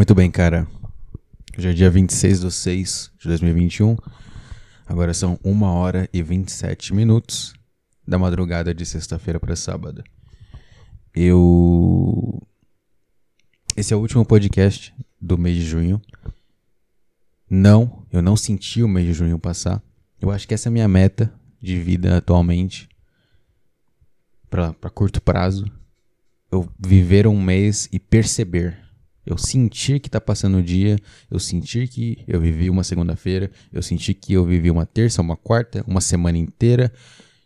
Muito bem, cara. Hoje é dia 26 de 6 de 2021. Agora são 1 hora e 27 minutos da madrugada de sexta-feira para sábado. Eu. Esse é o último podcast do mês de junho. Não, eu não senti o mês de junho passar. Eu acho que essa é a minha meta de vida atualmente. Para curto prazo. Eu viver um mês e perceber eu sentir que está passando o dia, eu sentir que eu vivi uma segunda-feira, eu sentir que eu vivi uma terça, uma quarta, uma semana inteira,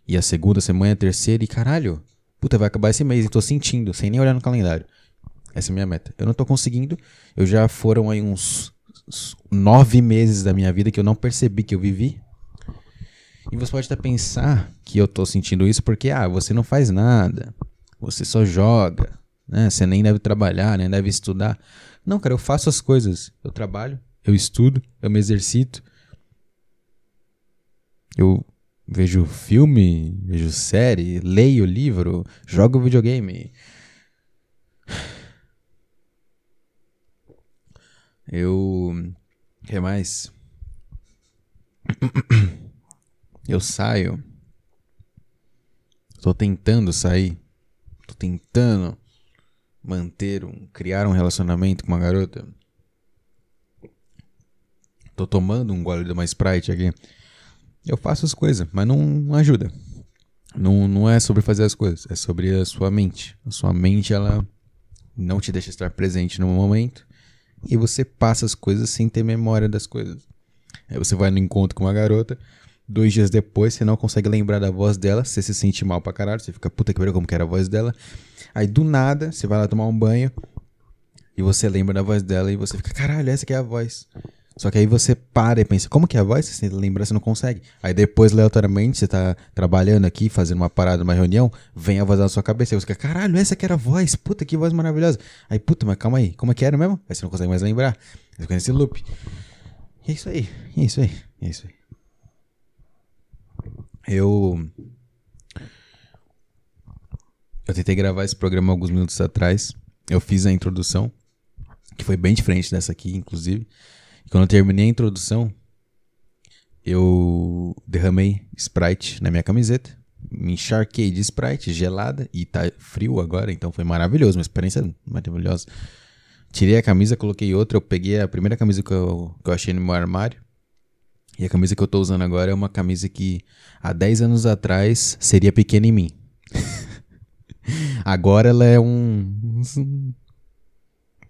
e a segunda semana, a terceira, e caralho, puta, vai acabar esse mês e tô sentindo, sem nem olhar no calendário. Essa é a minha meta. Eu não tô conseguindo, eu já foram aí uns nove meses da minha vida que eu não percebi que eu vivi. E você pode até pensar que eu tô sentindo isso porque, ah, você não faz nada, você só joga, né? Você nem deve trabalhar, nem deve estudar. Não, cara, eu faço as coisas. Eu trabalho, eu estudo, eu me exercito. Eu vejo filme, vejo série, leio livro, jogo videogame. Eu. O que mais? Eu saio. Tô tentando sair. Tô tentando manter um, criar um relacionamento com uma garota. Tô tomando um gole de uma Sprite aqui. Eu faço as coisas, mas não ajuda. Não, não é sobre fazer as coisas, é sobre a sua mente. A sua mente, ela não te deixa estar presente no momento e você passa as coisas sem ter memória das coisas. Aí você vai no encontro com uma garota, dois dias depois você não consegue lembrar da voz dela, você se sente mal pra caralho, você fica puta que pariu como que era a voz dela. Aí do nada, você vai lá tomar um banho e você lembra da voz dela e você fica, caralho, essa aqui é a voz. Só que aí você para e pensa, como que é a voz? Você lembra, você não consegue. Aí depois, aleatoriamente, você tá trabalhando aqui, fazendo uma parada, uma reunião, vem a voz na sua cabeça. E você fica, caralho, essa que era a voz. Puta, que voz maravilhosa. Aí, puta, mas calma aí, como é que era mesmo? Aí você não consegue mais lembrar. Você fica nesse loop. E é isso aí, é isso aí, é isso aí. Eu eu tentei gravar esse programa alguns minutos atrás. Eu fiz a introdução, que foi bem diferente dessa aqui, inclusive. E quando eu terminei a introdução, eu derramei Sprite na minha camiseta. Me encharquei de Sprite, gelada, e tá frio agora, então foi maravilhoso, uma experiência maravilhosa. Tirei a camisa, coloquei outra. Eu peguei a primeira camisa que eu, que eu achei no meu armário. E a camisa que eu tô usando agora é uma camisa que há 10 anos atrás seria pequena em mim. Agora ela é um.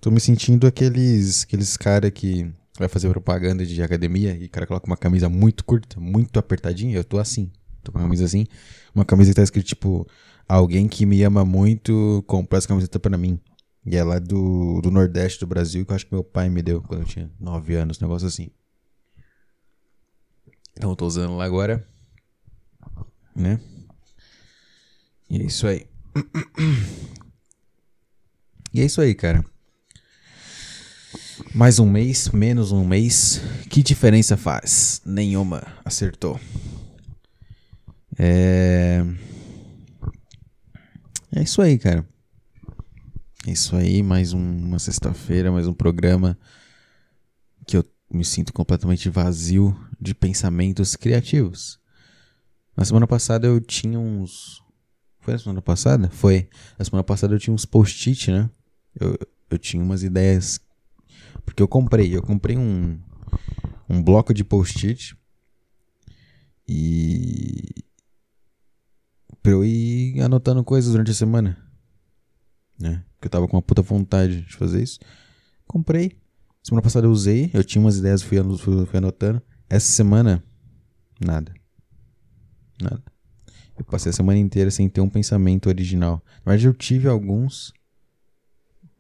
Tô me sentindo aqueles, aqueles cara que vai fazer propaganda de academia e o cara coloca uma camisa muito curta, muito apertadinha. Eu tô assim. Tô com uma camisa assim. Uma camisa que tá escrito tipo: Alguém que me ama muito comprou essa camiseta pra mim. E ela é do, do Nordeste do Brasil, que eu acho que meu pai me deu quando eu tinha 9 anos, um negócio assim. Então eu tô usando lá agora. Né? E é isso aí. E é isso aí, cara. Mais um mês, menos um mês. Que diferença faz? Nenhuma. Acertou. É. É isso aí, cara. É isso aí, mais um, uma sexta-feira, mais um programa que eu me sinto completamente vazio de pensamentos criativos. Na semana passada eu tinha uns, foi na semana passada? Foi. Na semana passada eu tinha uns post-it, né? Eu, eu tinha umas ideias. Porque eu comprei. Eu comprei um, um bloco de post-it. E. Pra eu ir anotando coisas durante a semana. Né? Porque eu tava com uma puta vontade de fazer isso. Comprei. Semana passada eu usei. Eu tinha umas ideias, fui, fui, fui anotando. Essa semana, nada. Nada. Eu passei a semana inteira sem ter um pensamento original. Na verdade, eu tive alguns,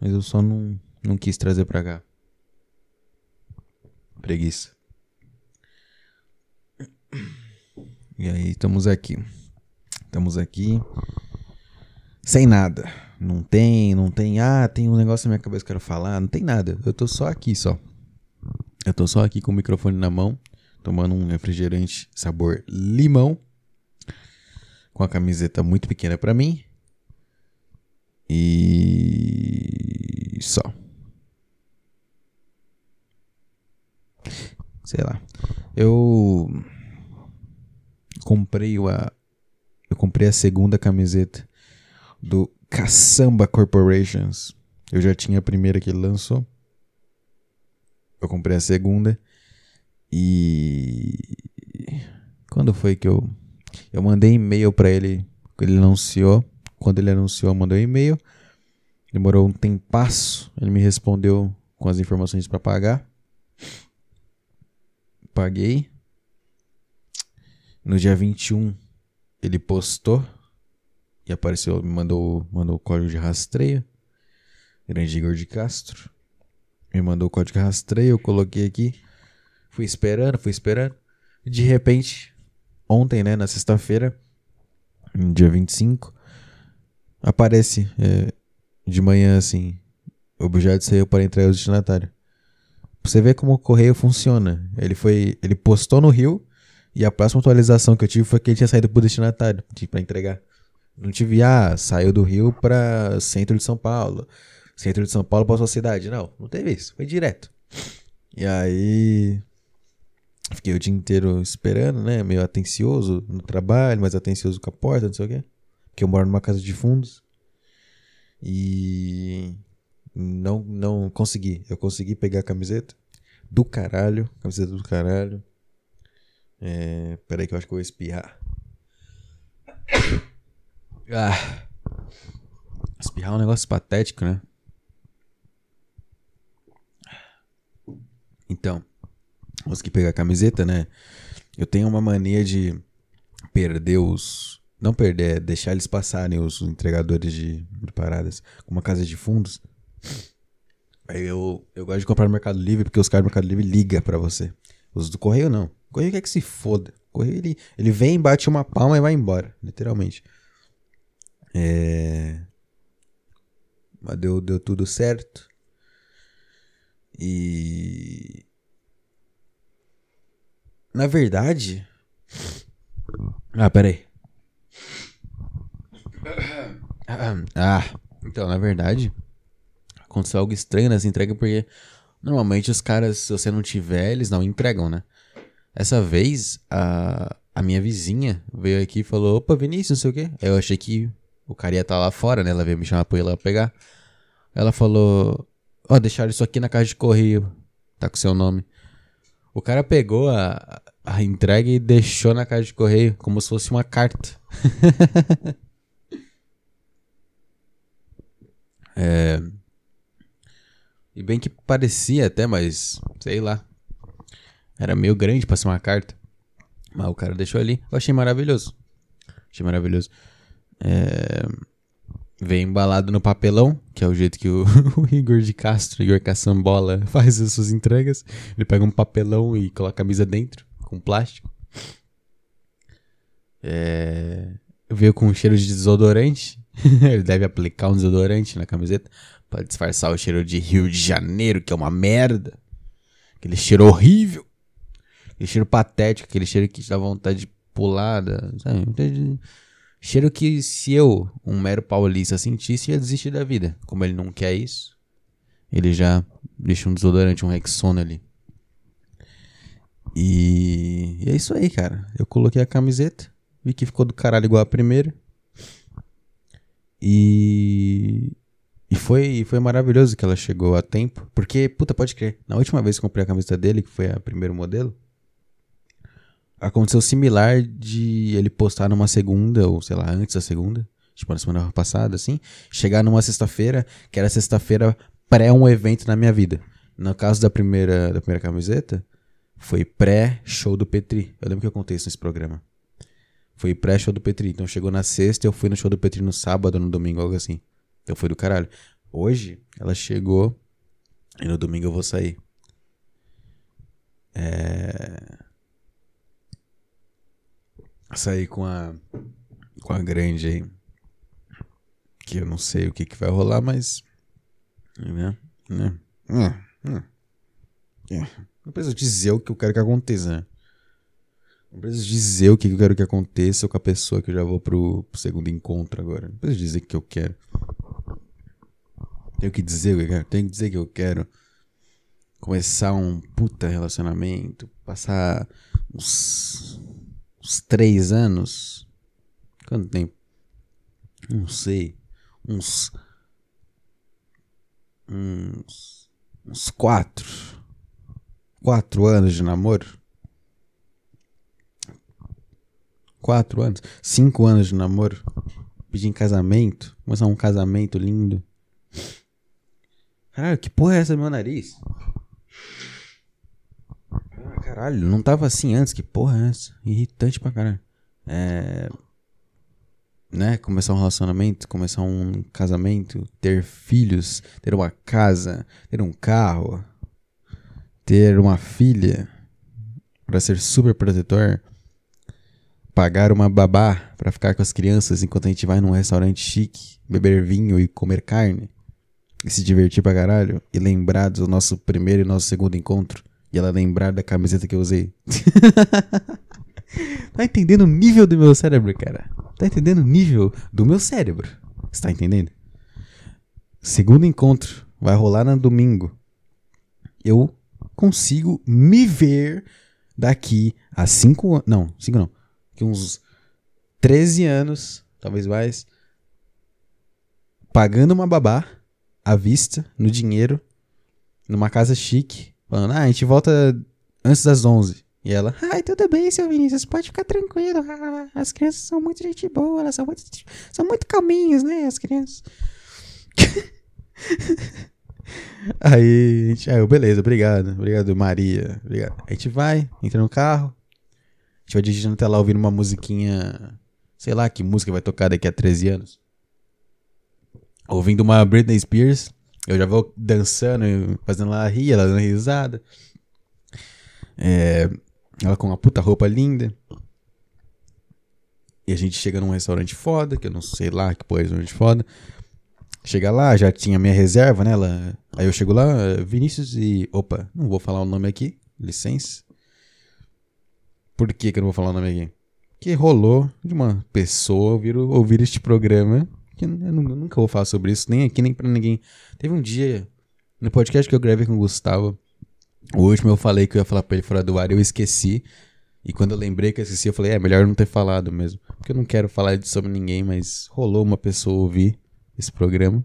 mas eu só não, não quis trazer pra cá. Preguiça. E aí, estamos aqui. Estamos aqui. Sem nada. Não tem, não tem. Ah, tem um negócio na minha cabeça que eu quero falar. Não tem nada. Eu tô só aqui, só. Eu tô só aqui com o microfone na mão, tomando um refrigerante sabor limão com a camiseta muito pequena para mim. E só. sei lá. Eu comprei a eu comprei a segunda camiseta do Caçamba Corporations. Eu já tinha a primeira que ele lançou. Eu comprei a segunda. E quando foi que eu eu mandei e-mail para ele, ele anunciou. Quando ele anunciou, eu mandei um e-mail. Demorou um tempasso, ele me respondeu com as informações para pagar. Paguei. No dia 21, ele postou e apareceu, me mandou, mandou o código de rastreio. Grande Igor de Castro. Me mandou o código de rastreio, eu coloquei aqui. Fui esperando, fui esperando. De repente, ontem, né, na sexta-feira, dia 25, aparece é, de manhã assim: objeto saiu para entrega ao destinatário. Você ver como o correio funciona. Ele foi. Ele postou no Rio e a próxima atualização que eu tive foi que ele tinha saído pro destinatário para entregar. Não tive, ah, saiu do Rio para centro de São Paulo. Centro de São Paulo para sua cidade. Não, não teve isso. Foi direto. E aí. Fiquei o dia inteiro esperando, né? Meio atencioso no trabalho, mas atencioso com a porta, não sei o quê. Porque eu moro numa casa de fundos. E. Não, não consegui. Eu consegui pegar a camiseta do caralho. Camiseta do caralho. É, peraí que eu acho que eu vou espirrar. Ah. Espirrar é um negócio patético, né? Então, consegui pegar a camiseta, né? Eu tenho uma mania de perder os. Não perder, é deixar eles passarem, os entregadores de, de paradas, uma casa de fundos. Aí eu, eu gosto de comprar no Mercado Livre, porque os caras do Mercado Livre ligam pra você. Os do Correio não. O Correio quer que se foda. O Correio ele, ele vem, bate uma palma e vai embora, literalmente. É... Mas deu, deu tudo certo. E. Na verdade. Ah, peraí. Ah, então, na verdade. Aconteceu algo estranho nessa entrega porque. Normalmente os caras, se você não tiver, eles não entregam, né? Essa vez, a, a minha vizinha veio aqui e falou: Opa, Vinícius, não sei o quê. Eu achei que o cara ia estar tá lá fora, né? Ela veio me chamar pra ir lá pegar. Ela falou: Ó, oh, deixaram isso aqui na caixa de correio. Tá com seu nome. O cara pegou a, a entrega e deixou na caixa de correio, como se fosse uma carta. é. E bem que parecia até, mas sei lá. Era meio grande pra ser uma carta. Mas o cara deixou ali. Eu achei maravilhoso. Achei maravilhoso. É... Vem embalado no papelão, que é o jeito que o, o Igor de Castro, Igor Caçambola, faz as suas entregas. Ele pega um papelão e coloca a camisa dentro, com plástico. É... Veio com um cheiro de desodorante. Ele deve aplicar um desodorante na camiseta para disfarçar o cheiro de Rio de Janeiro, que é uma merda. Aquele cheiro horrível. Aquele cheiro patético, aquele cheiro que te dá vontade de pular. Sabe? Cheiro que se eu, um mero paulista, sentisse, ia desistir da vida. Como ele não quer isso, ele já deixa um desodorante, um Rexona ali. E... e é isso aí, cara. Eu coloquei a camiseta, vi que ficou do caralho igual a primeira. E e foi, foi maravilhoso que ela chegou a tempo. Porque, puta, pode crer. Na última vez que comprei a camiseta dele, que foi a primeiro modelo, aconteceu similar de ele postar numa segunda, ou sei lá, antes da segunda, tipo na semana passada, assim, chegar numa sexta-feira, que era sexta-feira pré um evento na minha vida. No caso da primeira, da primeira camiseta, foi pré-show do Petri. Eu lembro que eu contei isso nesse programa. Foi pré-show do Petri. Então chegou na sexta, eu fui no show do Petri no sábado, no domingo, algo assim. Então foi do caralho. Hoje, ela chegou e no domingo eu vou sair. É sair com a com a grande aí. Que eu não sei o que, que vai rolar, mas. Né? né? Hum, hum. Não preciso dizer o que eu quero que aconteça, né? Não preciso dizer o que eu quero que aconteça com a pessoa que eu já vou pro, pro segundo encontro agora. Não preciso dizer o que eu quero. Tenho que dizer o que eu quero. Tenho que dizer que eu quero começar um puta relacionamento, passar uns, uns três anos. Quanto tempo? Não sei. Uns. Uns. Uns quatro. Quatro anos de namoro. Quatro anos. Cinco anos de namoro. Pedir em casamento. Começar um casamento lindo. Caralho, que porra é essa no meu nariz? Ah, caralho, não tava assim antes. Que porra é essa? Irritante pra caralho. É. Né? Começar um relacionamento, começar um casamento, ter filhos, ter uma casa, ter um carro, ter uma filha para ser super protetor, pagar uma babá para ficar com as crianças enquanto a gente vai num restaurante chique, beber vinho e comer carne e se divertir pra caralho e lembrar do nosso primeiro e nosso segundo encontro e ela lembrar da camiseta que eu usei. tá entendendo o nível do meu cérebro, cara? Tá entendendo o nível do meu cérebro? Você tá entendendo? Segundo encontro vai rolar no domingo. Eu consigo me ver daqui a cinco anos. Não, cinco não. Que uns 13 anos, talvez mais, pagando uma babá à vista, no dinheiro, numa casa chique, falando: ah, a gente volta antes das 11. E ela, ai, tudo bem, seu Vinícius, pode ficar tranquilo. As crianças são muito gente boa, elas são muito, são muito calminhas, né, as crianças. aí, a gente, aí, beleza, obrigado, obrigado, Maria, obrigado. A gente vai, entra no carro, a gente vai dirigindo até lá ouvindo uma musiquinha, sei lá que música vai tocar daqui a 13 anos. Ouvindo uma Britney Spears, eu já vou dançando, fazendo ela rir, ela dando risada. É, ela com uma puta roupa linda. E a gente chega num restaurante foda, que eu não sei lá que porra é restaurante foda. Chega lá, já tinha minha reserva, né? Ela... Aí eu chego lá, Vinícius e. Opa, não vou falar o nome aqui, licença. Por que, que eu não vou falar o nome aqui? Que rolou de uma pessoa ouvir, ouvir este programa. Que eu nunca vou falar sobre isso, nem aqui, nem pra ninguém. Teve um dia, no podcast que eu gravei com o Gustavo, o último eu falei que eu ia falar pra ele fora do ar eu esqueci. E quando eu lembrei que eu esqueci, eu falei, é melhor não ter falado mesmo. Porque eu não quero falar sobre ninguém, mas rolou uma pessoa ouvir esse programa.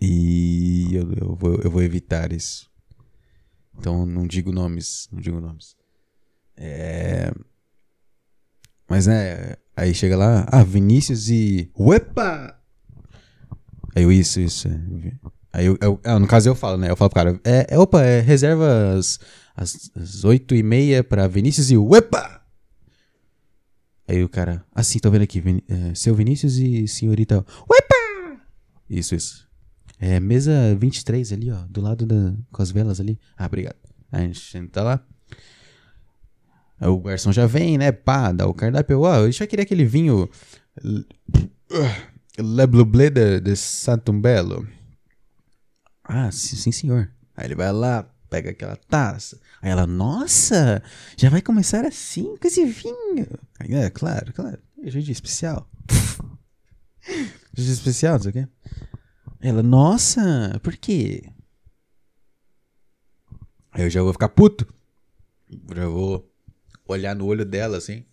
E eu, eu, vou, eu vou evitar isso. Então não digo nomes, não digo nomes. É... Mas né, aí chega lá, ah, Vinícius e. Uepa! Aí eu, isso, isso. É. Aí eu, eu ah, no caso eu falo, né? Eu falo pro cara, é, é opa, é reserva às 8 e meia pra Vinícius e Uepa! Aí o cara, assim, tô vendo aqui, Vin, é, seu Vinícius e senhorita Uepa! Isso, isso. É mesa 23 ali, ó, do lado da, com as velas ali. Ah, obrigado. A gente tá lá. Aí o garçom já vem, né? Pá, dá o cardápio. Ó, eu já queria aquele vinho. Le Bleu de, de Santumbello. Ah, sim, sim, senhor. Aí ele vai lá, pega aquela taça. Aí ela, nossa, já vai começar assim, com esse vinho. Aí, é, claro, claro. Dia especial. dia especial, não sei o quê. Ela, nossa, por quê? Aí eu já vou ficar puto. Já vou olhar no olho dela, assim,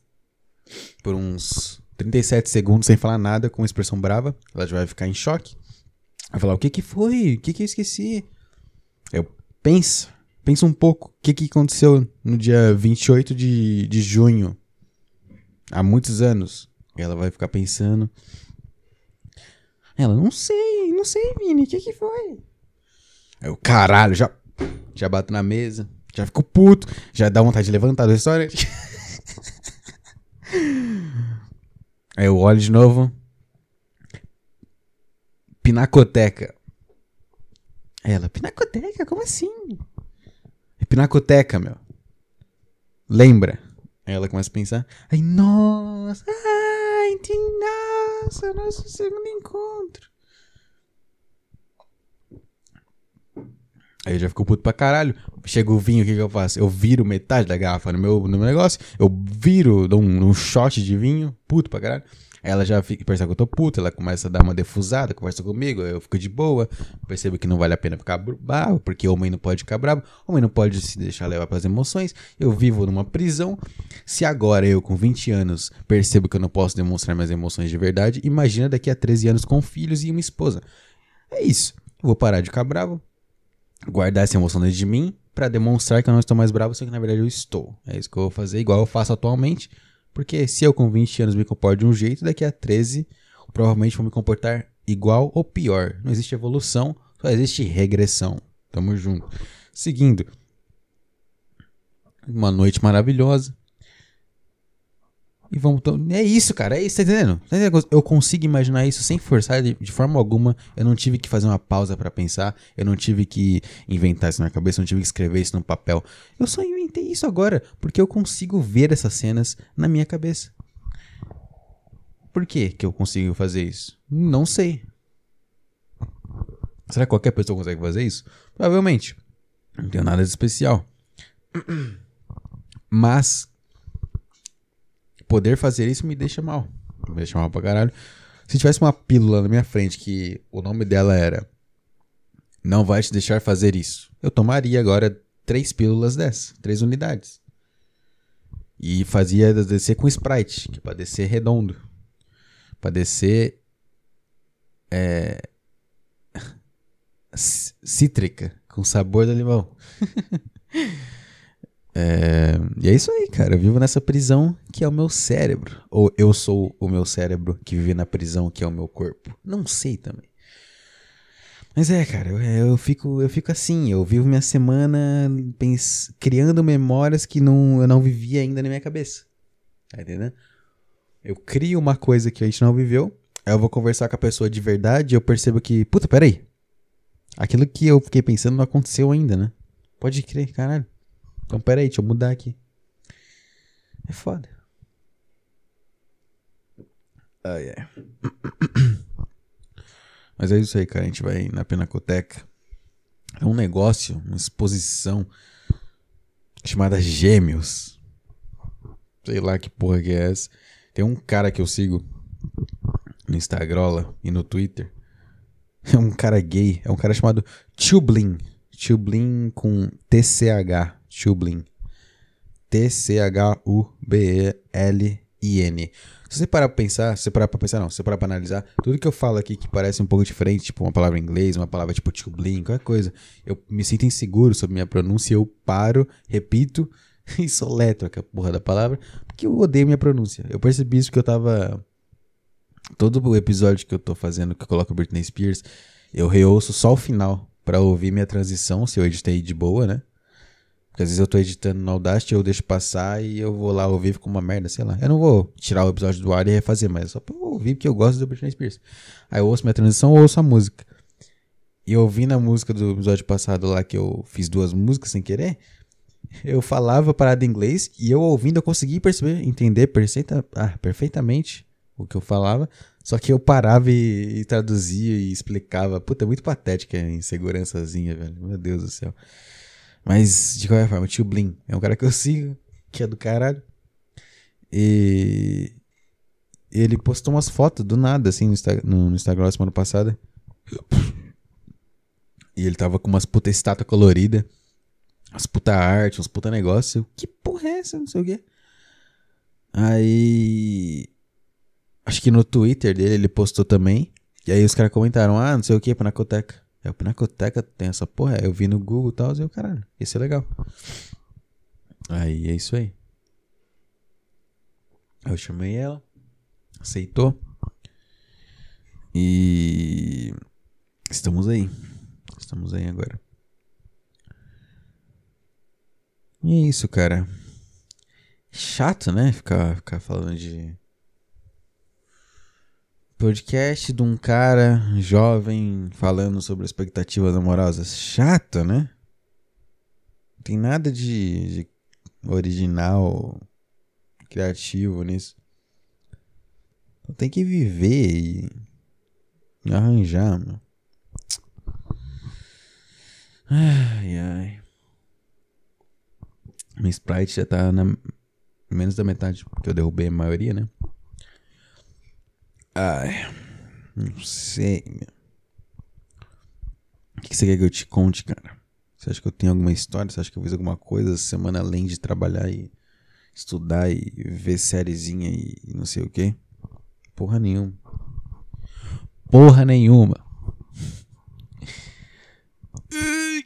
por uns 37 segundos sem falar nada, com expressão brava. Ela já vai ficar em choque. Vai falar, o que que foi? O que que eu esqueci? Eu penso, penso um pouco. O que que aconteceu no dia 28 de, de junho? Há muitos anos. Ela vai ficar pensando. Ela, não sei, não sei, Vini, o que que foi? Eu, caralho, já, já bato na mesa. Já fico puto. Já dá vontade de levantar do restaurante. Aí eu olho de novo. Pinacoteca. Ela, pinacoteca? Como assim? É pinacoteca, meu. Lembra? Aí ela começa a pensar. Ai, nossa! Ai, nossa, nosso segundo encontro. Aí eu já fico puto pra caralho. Chega o vinho, o que, que eu faço? Eu viro metade da garrafa no meu, no meu negócio. Eu viro, dou um, um shot de vinho, puto pra caralho. Ela já fica, percebe que eu tô puta, ela começa a dar uma defusada, conversa comigo, eu fico de boa, percebo que não vale a pena ficar bravo, porque homem não pode ficar bravo, homem não pode se deixar levar pelas emoções. Eu vivo numa prisão. Se agora eu, com 20 anos, percebo que eu não posso demonstrar minhas emoções de verdade, imagina daqui a 13 anos com filhos e uma esposa. É isso. Eu vou parar de ficar bravo, guardar essa emoção dentro de mim para demonstrar que eu não estou mais bravo, só que na verdade eu estou. É isso que eu vou fazer, igual eu faço atualmente. Porque se eu com 20 anos me comporto de um jeito, daqui a 13 provavelmente vou me comportar igual ou pior. Não existe evolução, só existe regressão. Tamo junto. Seguindo. Uma noite maravilhosa. E vamos. É isso, cara. É isso, tá entendendo? Tá entendendo? Eu consigo imaginar isso sem forçar de, de forma alguma. Eu não tive que fazer uma pausa para pensar. Eu não tive que inventar isso na cabeça. Eu não tive que escrever isso no papel. Eu só inventei isso agora. Porque eu consigo ver essas cenas na minha cabeça. Por que, que eu consigo fazer isso? Não sei. Será que qualquer pessoa consegue fazer isso? Provavelmente. Não tem nada de especial. Mas poder fazer isso me deixa mal. Me deixa mal pra caralho. Se tivesse uma pílula na minha frente que o nome dela era Não vai te deixar fazer isso, eu tomaria agora três pílulas dessas, três unidades. E fazia descer com Sprite, que é pra descer redondo. Pra descer. É. Cítrica, com sabor de limão. É, e é isso aí, cara. Eu vivo nessa prisão que é o meu cérebro. Ou eu sou o meu cérebro que vive na prisão que é o meu corpo. Não sei também. Mas é, cara, eu, eu fico, eu fico assim. Eu vivo minha semana pens, criando memórias que não, eu não vivia ainda na minha cabeça. Tá entendendo? Eu crio uma coisa que a gente não viveu. Aí eu vou conversar com a pessoa de verdade e eu percebo que, puta, peraí. Aquilo que eu fiquei pensando não aconteceu ainda, né? Pode crer, caralho. Então, pera aí, deixa eu mudar aqui. É foda. Ah, yeah. Mas é isso aí, cara. A gente vai na Pinacoteca. É um negócio, uma exposição chamada Gêmeos. Sei lá que porra que é essa. Tem um cara que eu sigo no Instagram e no Twitter. É um cara gay. É um cara chamado Tublin. Tublin com TCH. Tublin. T-C-H-U-B-E-L-I-N. Se você parar pra pensar, se você parar pra pensar, não, se você parar pra analisar, tudo que eu falo aqui que parece um pouco diferente, tipo uma palavra em inglês, uma palavra tipo Tublin, qualquer coisa, eu me sinto inseguro sobre minha pronúncia, eu paro, repito e soletro a porra da palavra, porque eu odeio minha pronúncia. Eu percebi isso que eu tava. Todo o episódio que eu tô fazendo, que eu coloco Britney Spears, eu reouço só o final para ouvir minha transição, se eu editei de boa, né? Porque às vezes eu tô editando no Audacity, eu deixo passar e eu vou lá ouvir fica uma merda, sei lá. Eu não vou tirar o episódio do ar e refazer, mas só pra ouvir porque eu gosto do Britney Spears. Aí eu ouço minha transição ou ouço a música. E ouvindo a música do episódio passado lá, que eu fiz duas músicas sem querer, eu falava parada em inglês e eu ouvindo eu consegui perceber, entender perfeita, ah, perfeitamente o que eu falava. Só que eu parava e, e traduzia e explicava. Puta, é muito patética a insegurançazinha, velho. Meu Deus do céu. Mas, de qualquer forma, o tio Blin é um cara que eu sigo, que é do caralho. E ele postou umas fotos do nada, assim, no, Insta no, Instagram semana passada. E ele tava com umas puta estátua colorida, umas puta arte, uns puta negócio. Que porra é essa? Não sei o quê. Aí. Acho que no Twitter dele ele postou também. E aí os caras comentaram: Ah, não sei o que, Panacoteca. É, o Pinacoteca tem essa porra. Eu vi no Google e tal, e eu, caralho, isso é legal. Aí é isso aí. Eu chamei ela, aceitou. E estamos aí. Estamos aí agora. E é isso, cara. Chato, né? Ficar, ficar falando de Podcast de um cara jovem falando sobre expectativas amorosas. Chato, né? Não tem nada de, de original, criativo nisso. Então tem que viver e arranjar, meu. Ai, ai. Minha Sprite já tá na menos da metade, porque eu derrubei a maioria, né? Ai, não sei, meu. O que você quer que eu te conte, cara? Você acha que eu tenho alguma história? Você acha que eu fiz alguma coisa essa semana além de trabalhar e estudar e ver sériezinha e não sei o que? Porra nenhuma. Porra nenhuma.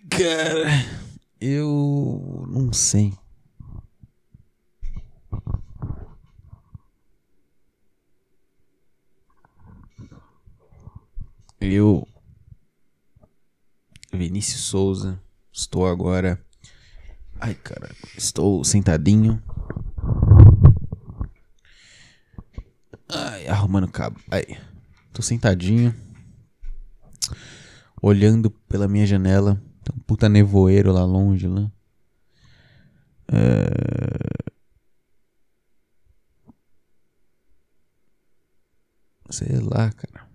Cara, eu não sei. Eu, Vinícius Souza, estou agora. Ai, cara, estou sentadinho. Ai, arrumando cabo. Ai, tô sentadinho. Olhando pela minha janela. Tem um puta nevoeiro lá longe, lá. É... Sei lá, cara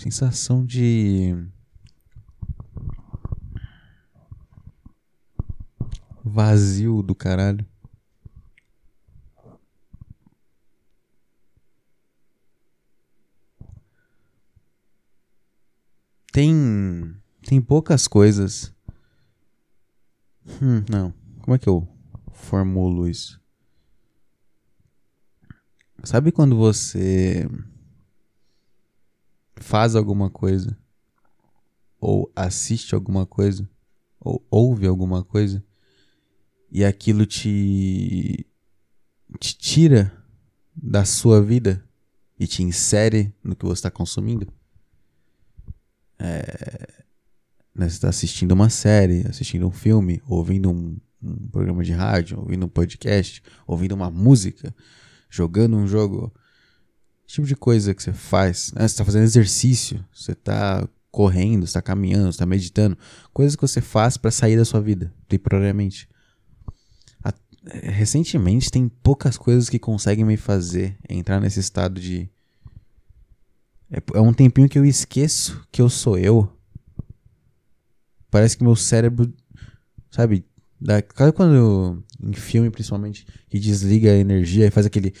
sensação de vazio do caralho. Tem tem poucas coisas. Hum, não. Como é que eu formulo isso? Sabe quando você faz alguma coisa, ou assiste alguma coisa, ou ouve alguma coisa, e aquilo te, te tira da sua vida e te insere no que você está consumindo. É, né, você está assistindo uma série, assistindo um filme, ouvindo um, um programa de rádio, ouvindo um podcast, ouvindo uma música, jogando um jogo tipo de coisa que você faz, né? Você está fazendo exercício, você está correndo, está caminhando, está meditando, coisas que você faz para sair da sua vida temporariamente. recentemente tem poucas coisas que conseguem me fazer entrar nesse estado de é, é um tempinho que eu esqueço que eu sou eu. Parece que meu cérebro, sabe, da, quando em filme principalmente que desliga a energia e faz aquele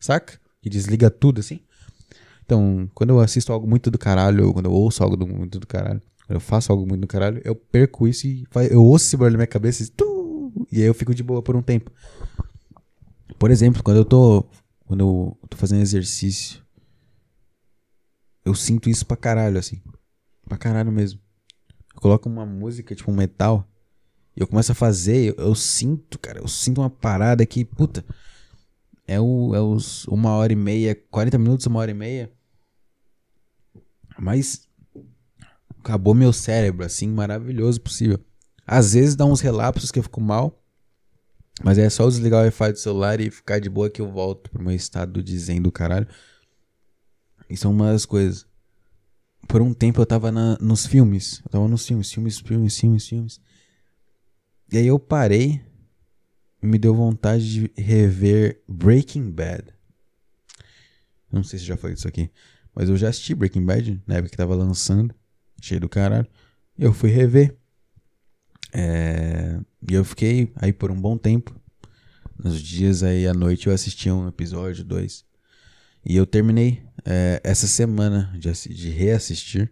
saca? Que desliga tudo assim. Então, quando eu assisto algo muito do caralho, quando eu ouço algo muito do caralho, quando eu faço algo muito do caralho, eu perco isso e eu ouço esse barulho na minha cabeça e, e aí eu fico de boa por um tempo. Por exemplo, quando eu tô quando eu tô fazendo exercício, eu sinto isso pra caralho assim. Pra caralho mesmo. Eu coloco uma música, tipo um metal, e eu começo a fazer, eu, eu sinto, cara, eu sinto uma parada que, puta, é, o, é os uma hora e meia, 40 minutos, uma hora e meia. Mas acabou meu cérebro, assim, maravilhoso possível. Às vezes dá uns relapsos que eu fico mal. Mas é só desligar o Wi-Fi do celular e ficar de boa que eu volto pro meu estado dizendo caralho. Isso é uma das coisas. Por um tempo eu tava na, nos filmes. Eu tava nos filmes, filmes, filmes, filmes, filmes. E aí eu parei me deu vontade de rever Breaking Bad. Não sei se já falei disso aqui, mas eu já assisti Breaking Bad na época que tava lançando, cheio do caralho. Eu fui rever. É... E eu fiquei aí por um bom tempo. Nos dias aí à noite eu assisti um episódio, dois. E eu terminei é, essa semana de, de reassistir.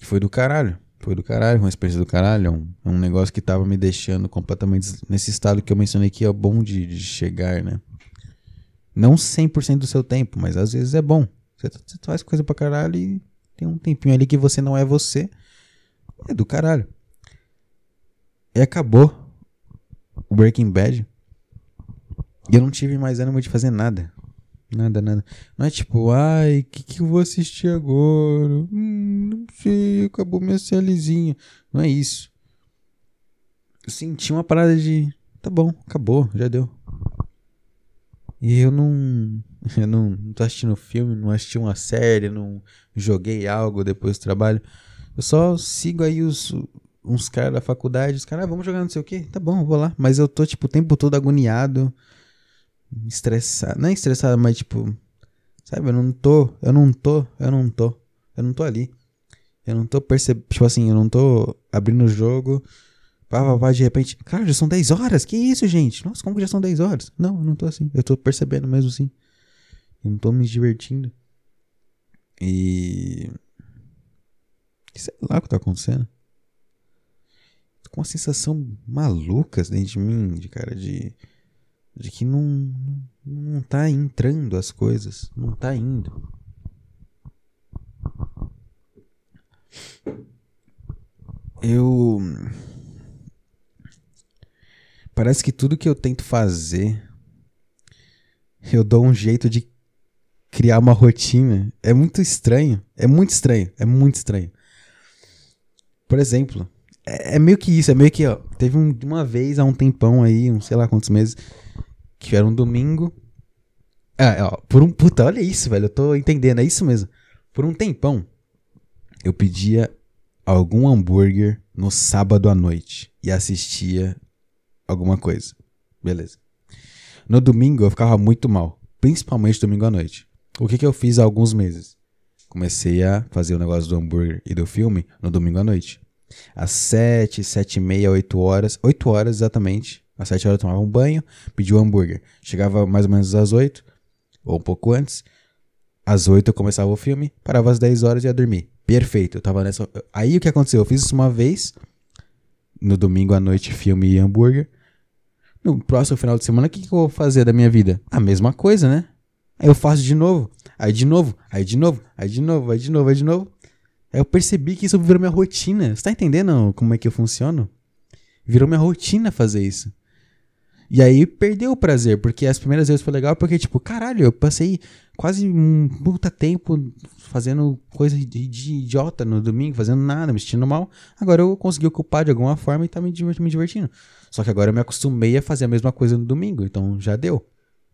E foi do caralho. Foi do caralho, uma experiência do caralho. É um, é um negócio que tava me deixando completamente nesse estado que eu mencionei que é bom de, de chegar, né? Não 100% do seu tempo, mas às vezes é bom. Você, você faz coisa pra caralho e tem um tempinho ali que você não é você. É do caralho. E acabou o Breaking Bad. E eu não tive mais ânimo de fazer nada. Nada, nada. Não é tipo, ai, o que, que eu vou assistir agora? Hum, não sei, acabou minha CLzinha. Não é isso. Eu senti uma parada de. Tá bom, acabou, já deu. E eu não. Eu não, não tô assistindo filme, não assisti uma série, não joguei algo depois do trabalho. Eu só sigo aí os, uns caras da faculdade, os caras, ah, vamos jogar não sei o que, tá bom, vou lá. Mas eu tô, tipo, o tempo todo agoniado estressado. Não é estressado, mas tipo. Sabe, eu não tô. Eu não tô. Eu não tô. Eu não tô ali. Eu não tô percebendo. Tipo assim, eu não tô abrindo o jogo, Pá, pá, pá, de repente, cara, já são 10 horas? Que isso, gente? Nossa, como que já são 10 horas? Não, eu não tô assim. Eu tô percebendo mesmo assim. Eu não tô me divertindo. E. Sei lá o que tá acontecendo. Tô com uma sensação maluca dentro de mim, de cara, de. De que não. Não tá entrando as coisas. Não tá indo. Eu. Parece que tudo que eu tento fazer, eu dou um jeito de criar uma rotina. É muito estranho. É muito estranho. É muito estranho. Por exemplo, é, é meio que isso. É meio que, ó. Teve um, uma vez há um tempão aí, um sei lá quantos meses, que era um domingo. Ah, ó, por um. Puta, olha isso, velho. Eu tô entendendo. É isso mesmo. Por um tempão, eu pedia algum hambúrguer no sábado à noite e assistia alguma coisa. Beleza. No domingo eu ficava muito mal, principalmente domingo à noite. O que, que eu fiz há alguns meses? Comecei a fazer o negócio do hambúrguer e do filme no domingo à noite. Às 7, 7 e meia, 8 horas, 8 horas exatamente. Às 7 horas eu tomava um banho, pedia o hambúrguer. Chegava mais ou menos às 8, ou um pouco antes. Às 8 eu começava o filme, parava às 10 horas e ia dormir. Perfeito, eu tava nessa. Aí o que aconteceu? Eu fiz isso uma vez, no domingo à noite, filme e hambúrguer. No próximo final de semana, o que, que eu vou fazer da minha vida? A mesma coisa, né? Aí eu faço de novo, aí de novo, aí de novo, aí de novo, aí de novo, aí de novo. Aí eu percebi que isso virou minha rotina. Você tá entendendo como é que eu funciono? Virou minha rotina fazer isso. E aí perdeu o prazer, porque as primeiras vezes foi legal, porque, tipo, caralho, eu passei quase um puta tempo fazendo coisa de, idiota no domingo, fazendo nada, me sentindo mal. Agora eu consegui ocupar de alguma forma e tá me divertindo. Só que agora eu me acostumei a fazer a mesma coisa no domingo, então já deu.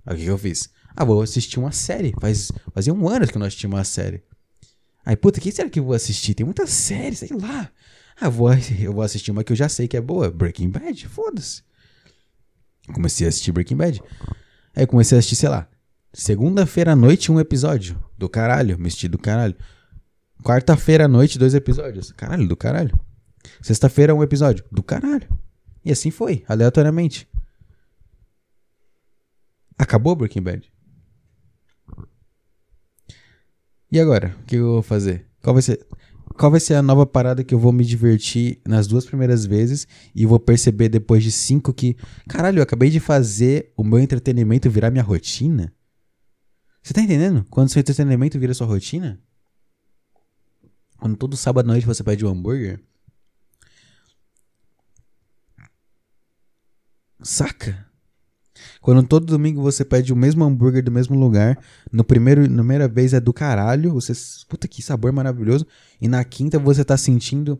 Aí o que eu fiz? Ah, vou assistir uma série. Faz, fazia um ano que eu não assistia uma série. Aí, puta, que será que eu vou assistir? Tem muita série, sei lá. Ah, vou, eu vou assistir uma que eu já sei que é boa. Breaking Bad, foda-se. Comecei a assistir Breaking Bad. Aí comecei a assistir, sei lá, segunda-feira à noite um episódio. Do caralho, me do caralho. Quarta-feira à noite, dois episódios. Caralho, do caralho. Sexta-feira, um episódio. Do caralho. E assim foi, aleatoriamente. Acabou Breaking Bad? E agora? O que eu vou fazer? Qual vai ser? Qual vai ser a nova parada que eu vou me divertir nas duas primeiras vezes e vou perceber depois de cinco que, caralho, eu acabei de fazer o meu entretenimento virar minha rotina? Você tá entendendo? Quando seu entretenimento vira sua rotina? Quando todo sábado à noite você pede um hambúrguer? Saca? Quando todo domingo você pede o mesmo hambúrguer do mesmo lugar, no primeiro, na primeira vez é do caralho, você, puta que sabor maravilhoso, e na quinta você tá sentindo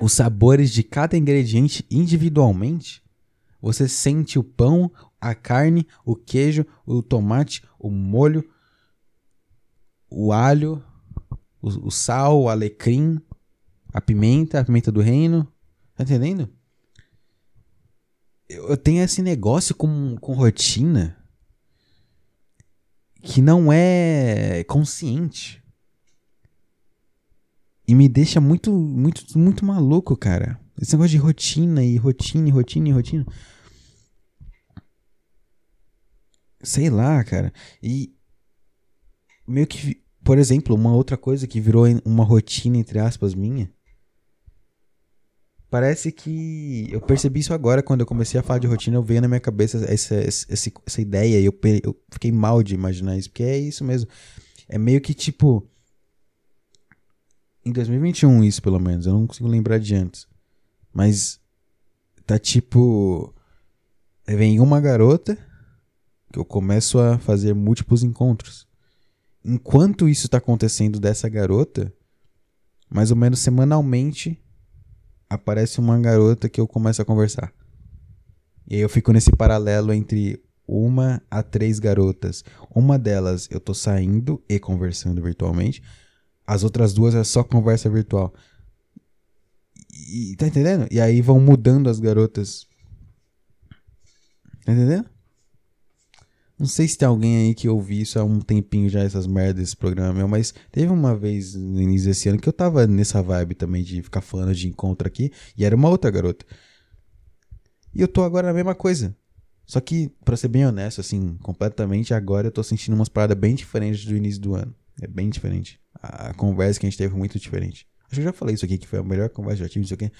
os sabores de cada ingrediente individualmente. Você sente o pão, a carne, o queijo, o tomate, o molho, o alho, o, o sal, o alecrim, a pimenta, a pimenta do reino. Tá entendendo? Eu tenho esse negócio com, com rotina que não é consciente. E me deixa muito, muito, muito maluco, cara. Esse negócio de rotina e rotina e rotina e rotina. Sei lá, cara. E meio que, por exemplo, uma outra coisa que virou uma rotina, entre aspas, minha Parece que eu percebi isso agora quando eu comecei a falar de rotina, eu veio na minha cabeça essa, essa, essa ideia e eu, eu fiquei mal de imaginar isso, porque é isso mesmo. É meio que tipo. Em 2021, isso pelo menos, eu não consigo lembrar de antes. Mas tá tipo. Vem uma garota que eu começo a fazer múltiplos encontros. Enquanto isso tá acontecendo dessa garota, mais ou menos semanalmente aparece uma garota que eu começo a conversar. E aí eu fico nesse paralelo entre uma a três garotas. Uma delas eu tô saindo e conversando virtualmente. As outras duas é só conversa virtual. E, tá entendendo? E aí vão mudando as garotas. Tá entendendo? Não sei se tem alguém aí que ouvi isso há um tempinho já, essas merdas desse programa meu, mas teve uma vez no início desse ano que eu tava nessa vibe também de ficar falando de encontro aqui, e era uma outra garota. E eu tô agora na mesma coisa. Só que, pra ser bem honesto, assim, completamente, agora eu tô sentindo umas paradas bem diferentes do início do ano. É bem diferente. A conversa que a gente teve foi muito diferente. Acho que eu já falei isso aqui, que foi a melhor conversa que eu tive, não sei o quê.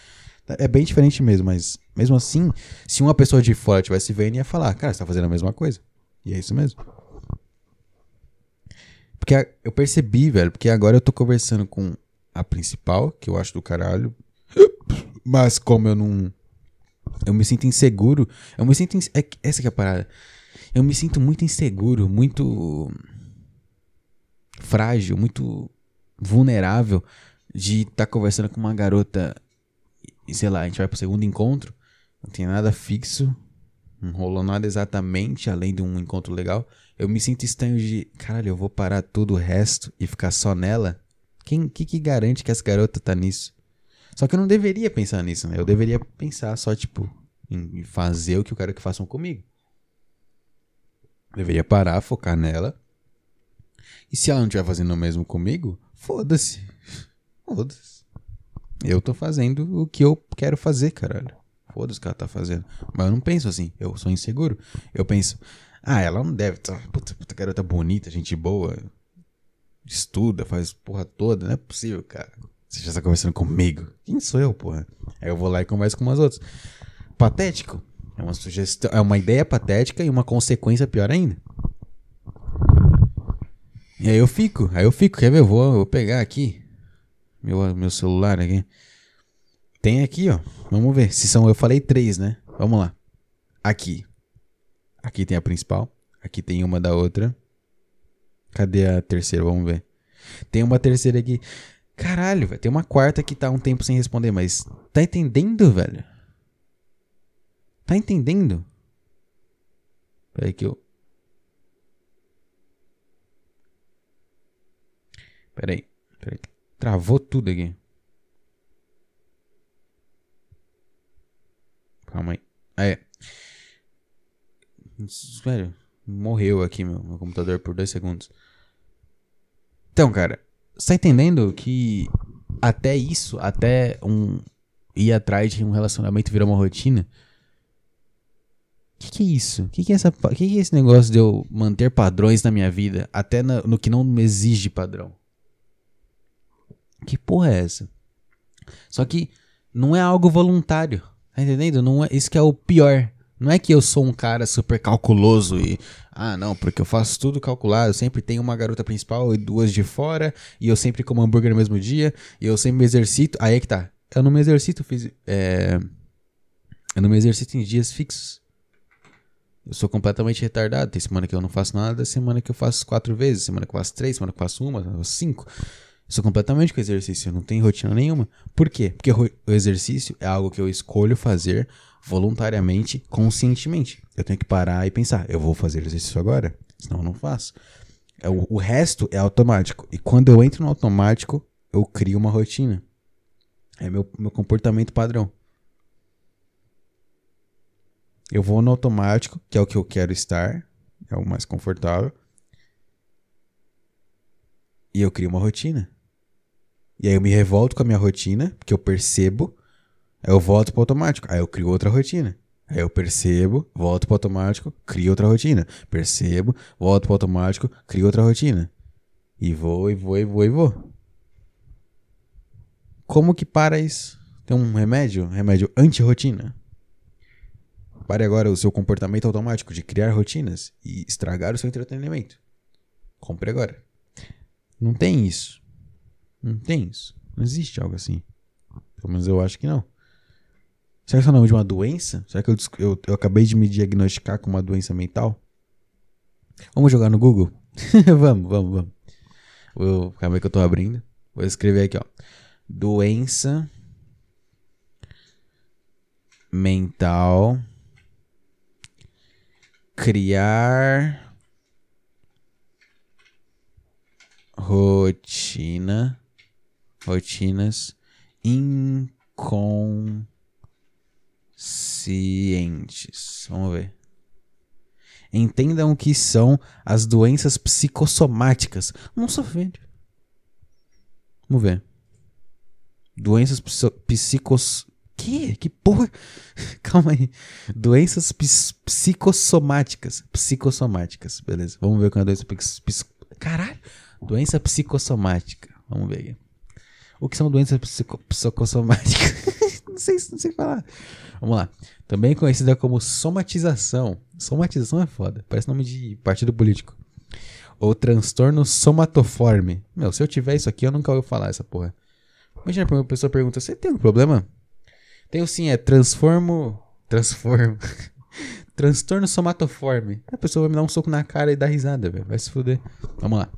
É bem diferente mesmo, mas mesmo assim, se uma pessoa de fora tivesse vendo, ia falar, cara, você tá fazendo a mesma coisa. E é isso mesmo. Porque eu percebi, velho, porque agora eu tô conversando com a principal, que eu acho do caralho. Mas como eu não. Eu me sinto inseguro. Eu me sinto. É, essa que é a parada. Eu me sinto muito inseguro, muito. frágil, muito vulnerável de estar tá conversando com uma garota e sei lá, a gente vai pro segundo encontro, não tem nada fixo, não rolou nada exatamente além de um encontro legal. Eu me sinto estranho de, caralho, eu vou parar todo o resto e ficar só nela? Quem que, que garante que essa garota tá nisso? Só que eu não deveria pensar nisso, né? Eu deveria pensar só, tipo, em fazer o que eu quero que façam comigo. Eu deveria parar, focar nela. E se ela não estiver fazendo o mesmo comigo, foda-se. Foda-se. Eu tô fazendo o que eu quero fazer, caralho. Foda-se o que ela tá fazendo. Mas eu não penso assim. Eu sou inseguro. Eu penso, ah, ela não deve. Tá, puta, puta garota bonita, gente boa. Estuda, faz porra toda. Não é possível, cara. Você já está conversando comigo. Quem sou eu, porra? Aí eu vou lá e converso com umas outras. Patético. É uma sugestão. É uma ideia patética e uma consequência pior ainda. E aí eu fico. Aí eu fico. Quer ver? Eu vou, eu vou pegar aqui. Meu, meu celular aqui. Tem aqui, ó. Vamos ver. Se são. Eu falei três, né? Vamos lá. Aqui. Aqui tem a principal. Aqui tem uma da outra. Cadê a terceira? Vamos ver. Tem uma terceira aqui. Caralho, velho. Tem uma quarta que tá um tempo sem responder, mas. Tá entendendo, velho? Tá entendendo? Peraí que eu. Peraí. Peraí. Travou tudo aqui. Calma aí. Ah, é. Velho, morreu aqui meu, meu computador por dois segundos. Então, cara, você tá entendendo que até isso, até um ir atrás de um relacionamento virar uma rotina? O que, que, é isso? O que, que, é que, que é esse negócio de eu manter padrões na minha vida, até na, no que não me exige padrão? Que porra é essa? Só que não é algo voluntário. Tá entendendo? Não é, isso que é o pior. Não é que eu sou um cara super calculoso e. Ah, não, porque eu faço tudo calculado. Eu sempre tenho uma garota principal e duas de fora. E eu sempre como hambúrguer no mesmo dia. E eu sempre me exercito. Aí é que tá. Eu não me exercito. Fiz, é... Eu não me exercito em dias fixos. Eu sou completamente retardado. Tem semana que eu não faço nada, semana que eu faço quatro vezes, semana que eu faço três, semana que eu faço uma, cinco. Sou completamente com exercício, eu não tenho rotina nenhuma. Por quê? Porque o exercício é algo que eu escolho fazer voluntariamente, conscientemente. Eu tenho que parar e pensar, eu vou fazer exercício agora, senão eu não faço. É, o, o resto é automático. E quando eu entro no automático, eu crio uma rotina. É meu, meu comportamento padrão. Eu vou no automático, que é o que eu quero estar, é o mais confortável. E eu crio uma rotina. E aí eu me revolto com a minha rotina, porque eu percebo Aí eu volto pro automático. Aí eu crio outra rotina. Aí eu percebo, volto pro automático, crio outra rotina. Percebo, volto pro automático, crio outra rotina. E vou, e vou, e vou, e vou. Como que para isso? Tem um remédio? Remédio anti-rotina. Pare agora o seu comportamento automático de criar rotinas e estragar o seu entretenimento. Compre agora. Não tem isso. Não tem isso. Não existe algo assim. Pelo menos eu acho que não. Será que isso é o nome de uma doença? Será que eu, eu, eu acabei de me diagnosticar com uma doença mental? Vamos jogar no Google? vamos, vamos, vamos. Vou, calma aí que eu tô abrindo. Vou escrever aqui, ó. Doença mental. Criar rotina. Rotinas incon cientes. Vamos ver. Entendam o que são as doenças psicossomáticas. Nossa, velho. Vamos ver. Doenças psicos. Que? Que porra? Calma aí. Doenças ps psicossomáticas. Psicossomáticas, beleza. Vamos ver o que é uma doença ps Caralho. Doença psicossomática. Vamos ver aqui. O que são doenças psico psicossomáticas? não, sei, não sei falar. Vamos lá. Também conhecida como somatização. Somatização é foda. Parece nome de partido político. Ou transtorno somatoforme. Meu, se eu tiver isso aqui, eu nunca ouvi falar essa porra. Imagina a pessoa pergunta: Você tem um problema? Tenho sim, é transformo. Transformo. transtorno somatoforme. A pessoa vai me dar um soco na cara e dar risada, velho. Vai se fuder. Vamos lá.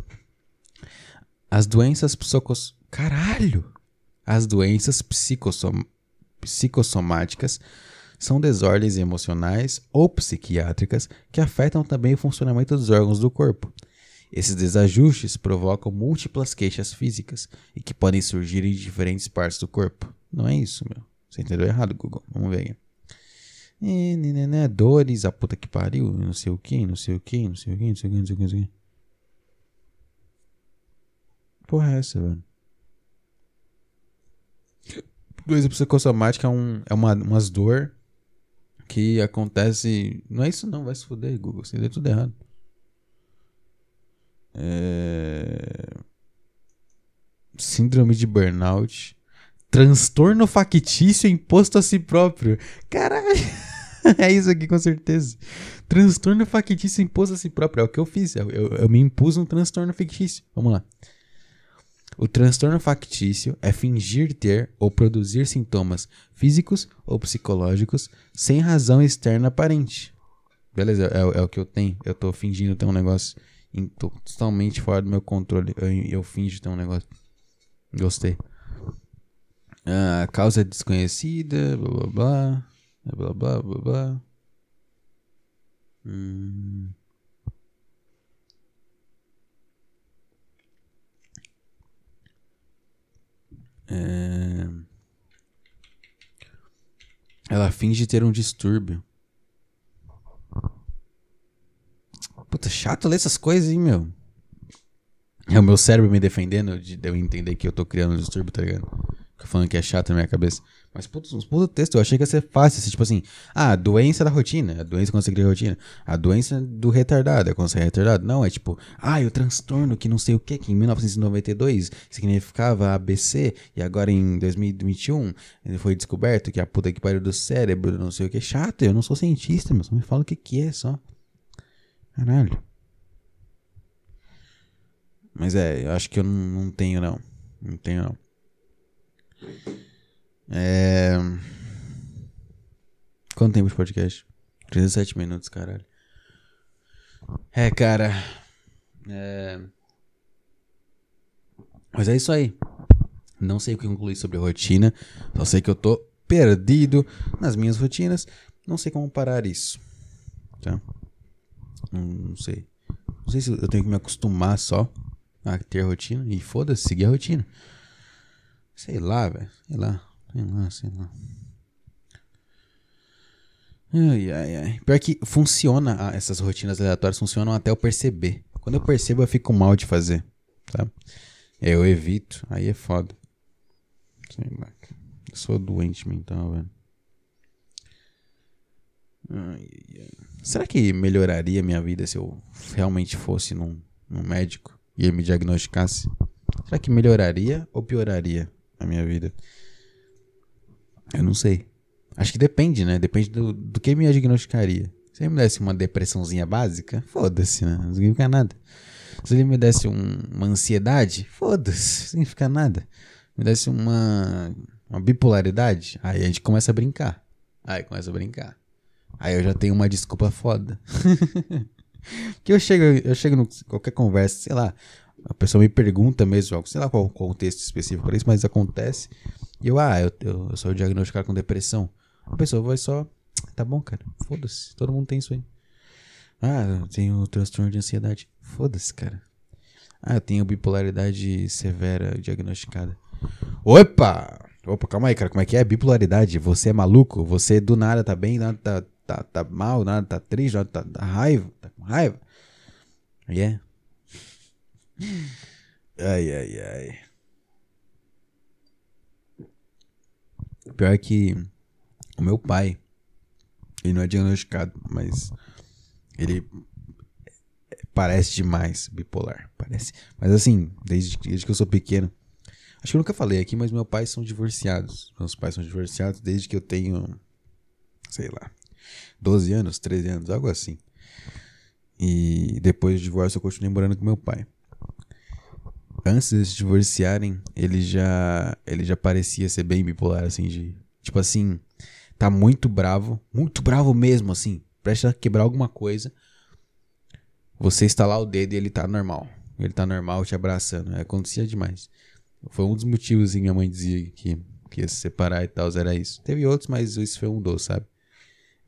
As doenças psicos... Caralho! As doenças psicossom... psicossomáticas são desordens emocionais ou psiquiátricas que afetam também o funcionamento dos órgãos do corpo. Esses desajustes provocam múltiplas queixas físicas e que podem surgir em diferentes partes do corpo. Não é isso, meu. Você entendeu errado, Google. Vamos ver aqui. E, né, né, dores, a puta que pariu, não sei o que, não sei o que, não sei o que, não sei o que, não sei o que, não sei o que. Porra é essa, velho? Doença psicossomática é, um, é uma, umas dor que acontece. Não é isso não, vai se fuder, Google. Você deu tudo errado. É... Síndrome de burnout. Transtorno factício imposto a si próprio. Caralho. é isso aqui com certeza. Transtorno factício imposto a si próprio. É o que eu fiz. Eu, eu, eu me impus um transtorno fictício. Vamos lá. O transtorno factício é fingir ter ou produzir sintomas físicos ou psicológicos sem razão externa aparente. Beleza, é, é o que eu tenho. Eu tô fingindo ter um negócio totalmente fora do meu controle. Eu, eu finjo ter um negócio. Gostei. Ah, causa desconhecida, blá blá blá. Blá blá blá blá. Hum. É... Ela finge ter um distúrbio. Puta, chato ler essas coisas, hein, meu? É o meu cérebro me defendendo de eu entender que eu tô criando um distúrbio, tá ligado? Falando que é chato na minha cabeça. Mas, puto, uns puto texto, eu achei que ia ser fácil. Assim, tipo assim, ah, a doença da rotina. A doença quando você cria rotina. A doença do retardado. É quando você é retardado. Não, é tipo, ah, o transtorno que não sei o que, que em 1992 significava ABC. E agora em 2021 foi descoberto que a puta que pariu do cérebro, não sei o que. Chato, eu não sou cientista, só me fala o que que é só. Caralho. Mas é, eu acho que eu não, não tenho, não. Não tenho, não. É... Quanto tempo de podcast? 37 minutos, caralho. É, cara. É... Mas é isso aí. Não sei o que concluir sobre a rotina. Só sei que eu tô perdido nas minhas rotinas. Não sei como parar isso. Tá? Não, sei. Não sei se eu tenho que me acostumar só a ter rotina. E foda-se, seguir a rotina. Sei lá, velho. Sei lá. Sei lá, sei lá. Ai, ai, ai. Pior que funciona, essas rotinas aleatórias funcionam até eu perceber. Quando eu percebo, eu fico mal de fazer, tá? Eu evito, aí é foda. Sei lá. Eu sou doente mental, velho. Será que melhoraria minha vida se eu realmente fosse num, num médico e ele me diagnosticasse? Será que melhoraria ou pioraria? Na minha vida? Eu não sei. Acho que depende, né? Depende do, do que me diagnosticaria. Se ele me desse uma depressãozinha básica, foda-se, né? Não significa nada. Se ele me desse um, uma ansiedade, foda-se, não significa nada. Me desse uma, uma bipolaridade, aí a gente começa a brincar. Aí começa a brincar. Aí eu já tenho uma desculpa foda. que eu chego, eu chego em qualquer conversa, sei lá, a pessoa me pergunta mesmo, sei lá qual o contexto específico para isso, mas acontece. E eu, ah, eu, eu, eu sou diagnosticado com depressão. A pessoa vai só, tá bom, cara, foda-se, todo mundo tem isso aí. Ah, eu tenho transtorno de ansiedade. Foda-se, cara. Ah, eu tenho bipolaridade severa diagnosticada. Opa! Opa, calma aí, cara. Como é que é? Bipolaridade. Você é maluco? Você do nada tá bem, nada tá, tá, tá mal, nada tá triste, nada tá, tá raiva, tá com raiva. Yeah. É. Ai, ai, ai. Pior que O meu pai, ele não é diagnosticado, mas ele parece demais bipolar. Parece. Mas assim, desde, desde que eu sou pequeno. Acho que eu nunca falei aqui, mas meus pais são divorciados. Meus pais são divorciados desde que eu tenho, sei lá, 12 anos, 13 anos, algo assim. E depois do divórcio eu continuei morando com meu pai. Antes de se divorciarem, ele já ele já parecia ser bem bipolar assim de, tipo assim, tá muito bravo, muito bravo mesmo assim, presta a quebrar alguma coisa. Você estalar o dedo e ele tá normal. Ele tá normal te abraçando. Acontecia demais. Foi um dos motivos que minha mãe dizia que, que ia se separar e tal, era isso. Teve outros, mas isso foi um dos, sabe?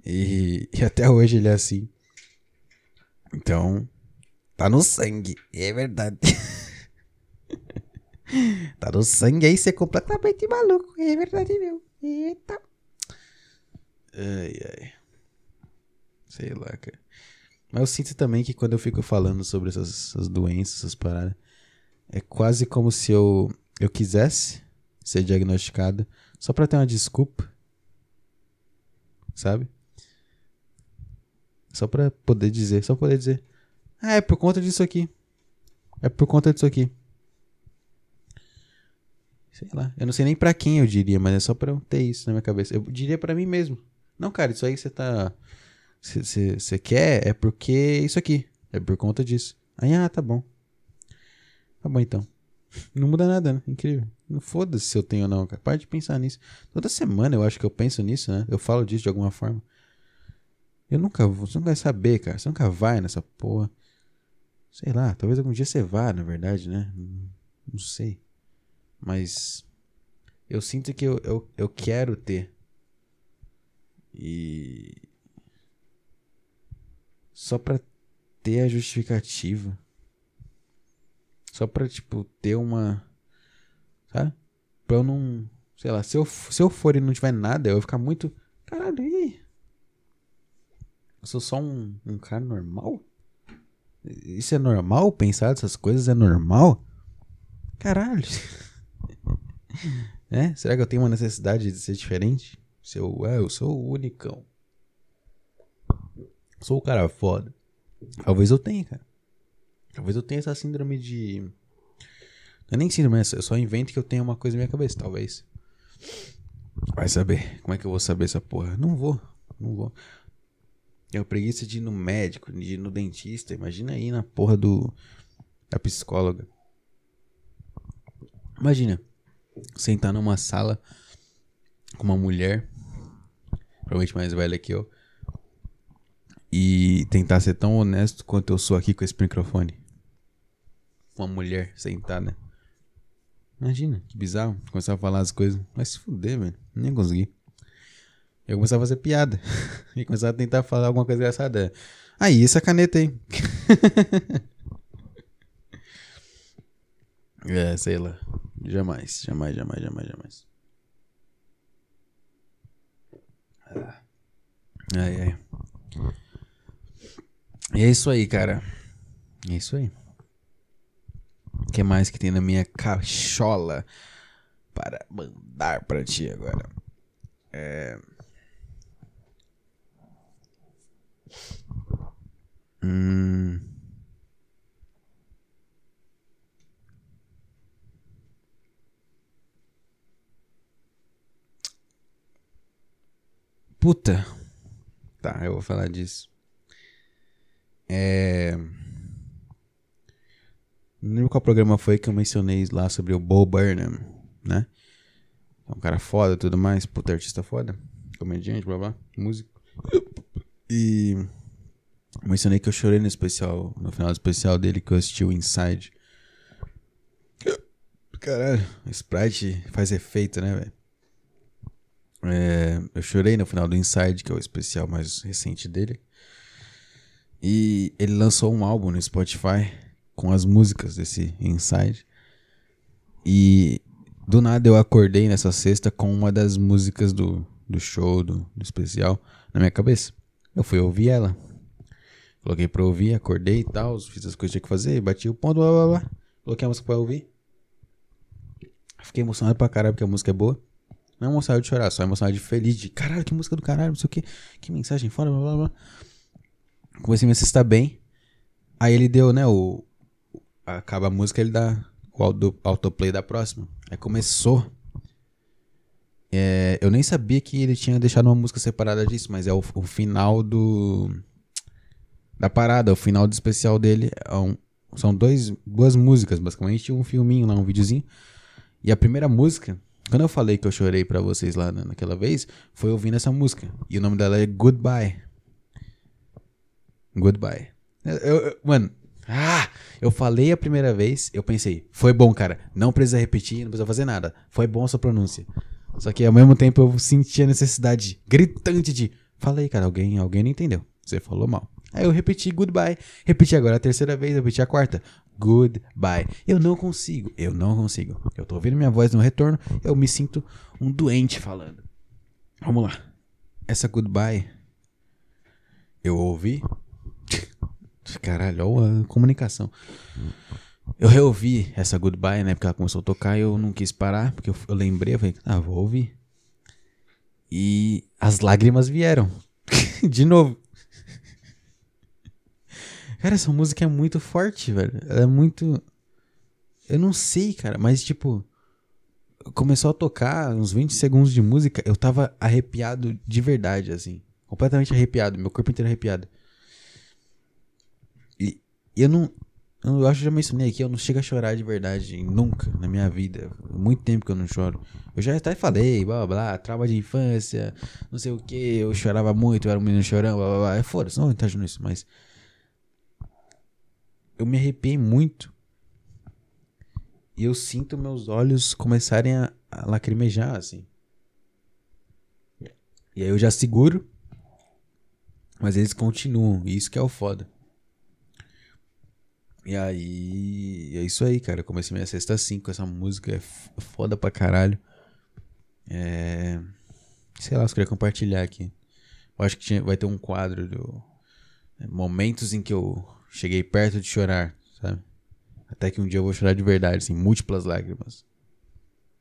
E, e até hoje ele é assim. Então, tá no sangue. É verdade. tá no sangue aí ser completamente maluco. É verdade, meu. Eita. Ai, ai. Sei lá, cara. Mas eu sinto também que quando eu fico falando sobre essas, essas doenças, essas paradas, é quase como se eu, eu quisesse ser diagnosticado só pra ter uma desculpa. Sabe? Só pra poder dizer, só poder dizer. Ah, é por conta disso aqui. É por conta disso aqui. Sei lá. Eu não sei nem pra quem eu diria, mas é só pra eu ter isso na minha cabeça. Eu diria pra mim mesmo. Não, cara, isso aí você tá. Você quer é porque isso aqui. É por conta disso. Aí, ah, tá bom. Tá bom então. Não muda nada, né? Incrível. Não foda-se se eu tenho ou não, cara. Para de pensar nisso. Toda semana eu acho que eu penso nisso, né? Eu falo disso de alguma forma. Eu nunca vou. Você nunca vai saber, cara. Você nunca vai nessa porra. Sei lá, talvez algum dia você vá, na verdade, né? Não sei. Mas. Eu sinto que eu, eu, eu quero ter. E. Só pra ter a justificativa. Só pra, tipo, ter uma. Sabe? Pra eu não. Sei lá, se eu, se eu for e não tiver nada, eu vou ficar muito. Caralho, e eu sou só um, um cara normal? Isso é normal? Pensar essas coisas é normal? Caralho. é? Será que eu tenho uma necessidade de ser diferente? Se eu, é, eu sou o unicão. Sou o cara foda. Talvez eu tenha, cara. Talvez eu tenha essa síndrome de. Não é nem síndrome, eu só invento que eu tenho uma coisa na minha cabeça, talvez. Vai saber. Como é que eu vou saber essa porra? Não vou. Não vou. Tenho preguiça de ir no médico, de ir no dentista. Imagina aí na porra do. da psicóloga. Imagina. Sentar numa sala com uma mulher. Provavelmente mais velha que eu. E tentar ser tão honesto quanto eu sou aqui com esse microfone. Uma mulher sentada. Imagina, que bizarro. Começar a falar as coisas. Vai se fuder, velho. Nem consegui. Eu começava a fazer piada. e começava a tentar falar alguma coisa engraçada. Aí, essa caneta aí. é, sei lá. Jamais, jamais, jamais, jamais, jamais. Ai, ai. E é isso aí, cara. É isso aí. O que mais que tem na minha cachola para mandar para ti agora? É. Hum. Puta. Tá, eu vou falar disso. É. Não lembro qual programa foi que eu mencionei lá sobre o Bo Burnham, né? É um cara foda e tudo mais. Puta, artista foda. Comediante, blá blá. Músico. E mencionei que eu chorei no especial, no final do especial dele que eu assisti o Inside. Caralho, Sprite faz efeito, né, velho? É, eu chorei no final do Inside, que é o especial mais recente dele. E ele lançou um álbum no Spotify com as músicas desse Inside. E do nada eu acordei nessa sexta com uma das músicas do, do show, do, do especial, na minha cabeça. Eu fui ouvir ela. Coloquei pra ouvir, acordei e tal, fiz as coisas que tinha que fazer, bati o ponto, blá blá blá. Coloquei a música pra ouvir. Fiquei emocionado pra caralho porque a música é boa. Não emocionado de chorar, só emocionado de feliz, de caralho, que música do caralho, não sei o que, que mensagem fora, blá blá blá. Comecei a me assistir bem. Aí ele deu, né, o. Acaba a música, ele dá o auto, autoplay da próxima. Aí começou. É, eu nem sabia que ele tinha deixado uma música separada disso, mas é o, o final do. Da parada, o final do especial dele. É um, são dois, duas músicas, basicamente, um filminho lá, um videozinho. E a primeira música, quando eu falei que eu chorei para vocês lá naquela vez, foi ouvindo essa música. E o nome dela é Goodbye. Goodbye. Eu, eu, mano, ah, eu falei a primeira vez, eu pensei, foi bom, cara. Não precisa repetir, não precisa fazer nada. Foi bom a sua pronúncia. Só que ao mesmo tempo eu senti a necessidade gritante de. Falei, cara, alguém, alguém não entendeu. Você falou mal. Aí eu repeti goodbye. Repeti agora a terceira vez, repeti a quarta. Goodbye. Eu não consigo. Eu não consigo. Eu tô ouvindo minha voz no retorno. Eu me sinto um doente falando. Vamos lá. Essa goodbye. Eu ouvi. Caralho, olha a comunicação. Eu reouvi essa goodbye, né? Porque ela começou a tocar e eu não quis parar. Porque eu, eu lembrei, eu falei, ah, vou ouvir. E as lágrimas vieram. De novo. Cara, essa música é muito forte, velho. Ela é muito. Eu não sei, cara, mas tipo. Começou a tocar uns 20 segundos de música, eu tava arrepiado de verdade, assim. Completamente arrepiado, meu corpo inteiro arrepiado. E eu não. Eu acho que já mencionei aqui, eu não chego a chorar de verdade nunca na minha vida. Muito tempo que eu não choro. Eu já até falei, blá blá blá, trauma de infância, não sei o que, eu chorava muito, eu era um menino chorão, blá blá blá. Foda-se, não entrar nisso, mas eu me arrepiei muito. E eu sinto meus olhos começarem a, a lacrimejar, assim. E aí eu já seguro. Mas eles continuam. E isso que é o foda. E aí. É isso aí, cara. Eu comecei minha sexta assim com essa música. É foda pra caralho. É. Sei lá, eu queria compartilhar aqui. Eu acho que tinha, vai ter um quadro do. É, momentos em que eu cheguei perto de chorar, sabe? Até que um dia eu vou chorar de verdade, assim, múltiplas lágrimas.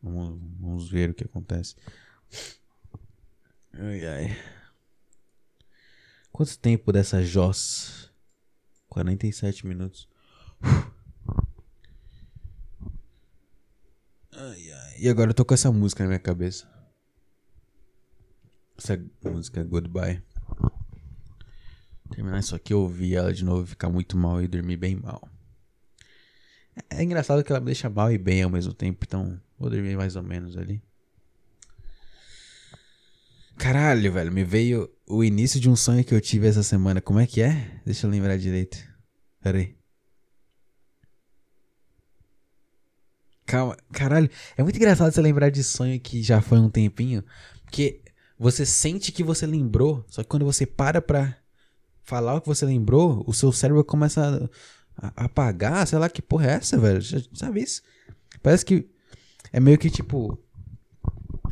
Vamos, vamos ver o que acontece. Ai, ai. Quanto tempo dessa Joss? 47 minutos. Ai, ai. E agora eu tô com essa música na minha cabeça. Essa música Goodbye terminar isso aqui, ouvir ela de novo, ficar muito mal e dormir bem mal. É, é engraçado que ela me deixa mal e bem ao mesmo tempo, então vou dormir mais ou menos ali. Caralho, velho, me veio o início de um sonho que eu tive essa semana. Como é que é? Deixa eu lembrar direito. Pera aí. Calma, caralho. É muito engraçado você lembrar de sonho que já foi um tempinho. Porque você sente que você lembrou, só que quando você para pra falar o que você lembrou, o seu cérebro começa a, apagar, sei lá que porra é essa, velho. Já, sabe isso? Parece que é meio que tipo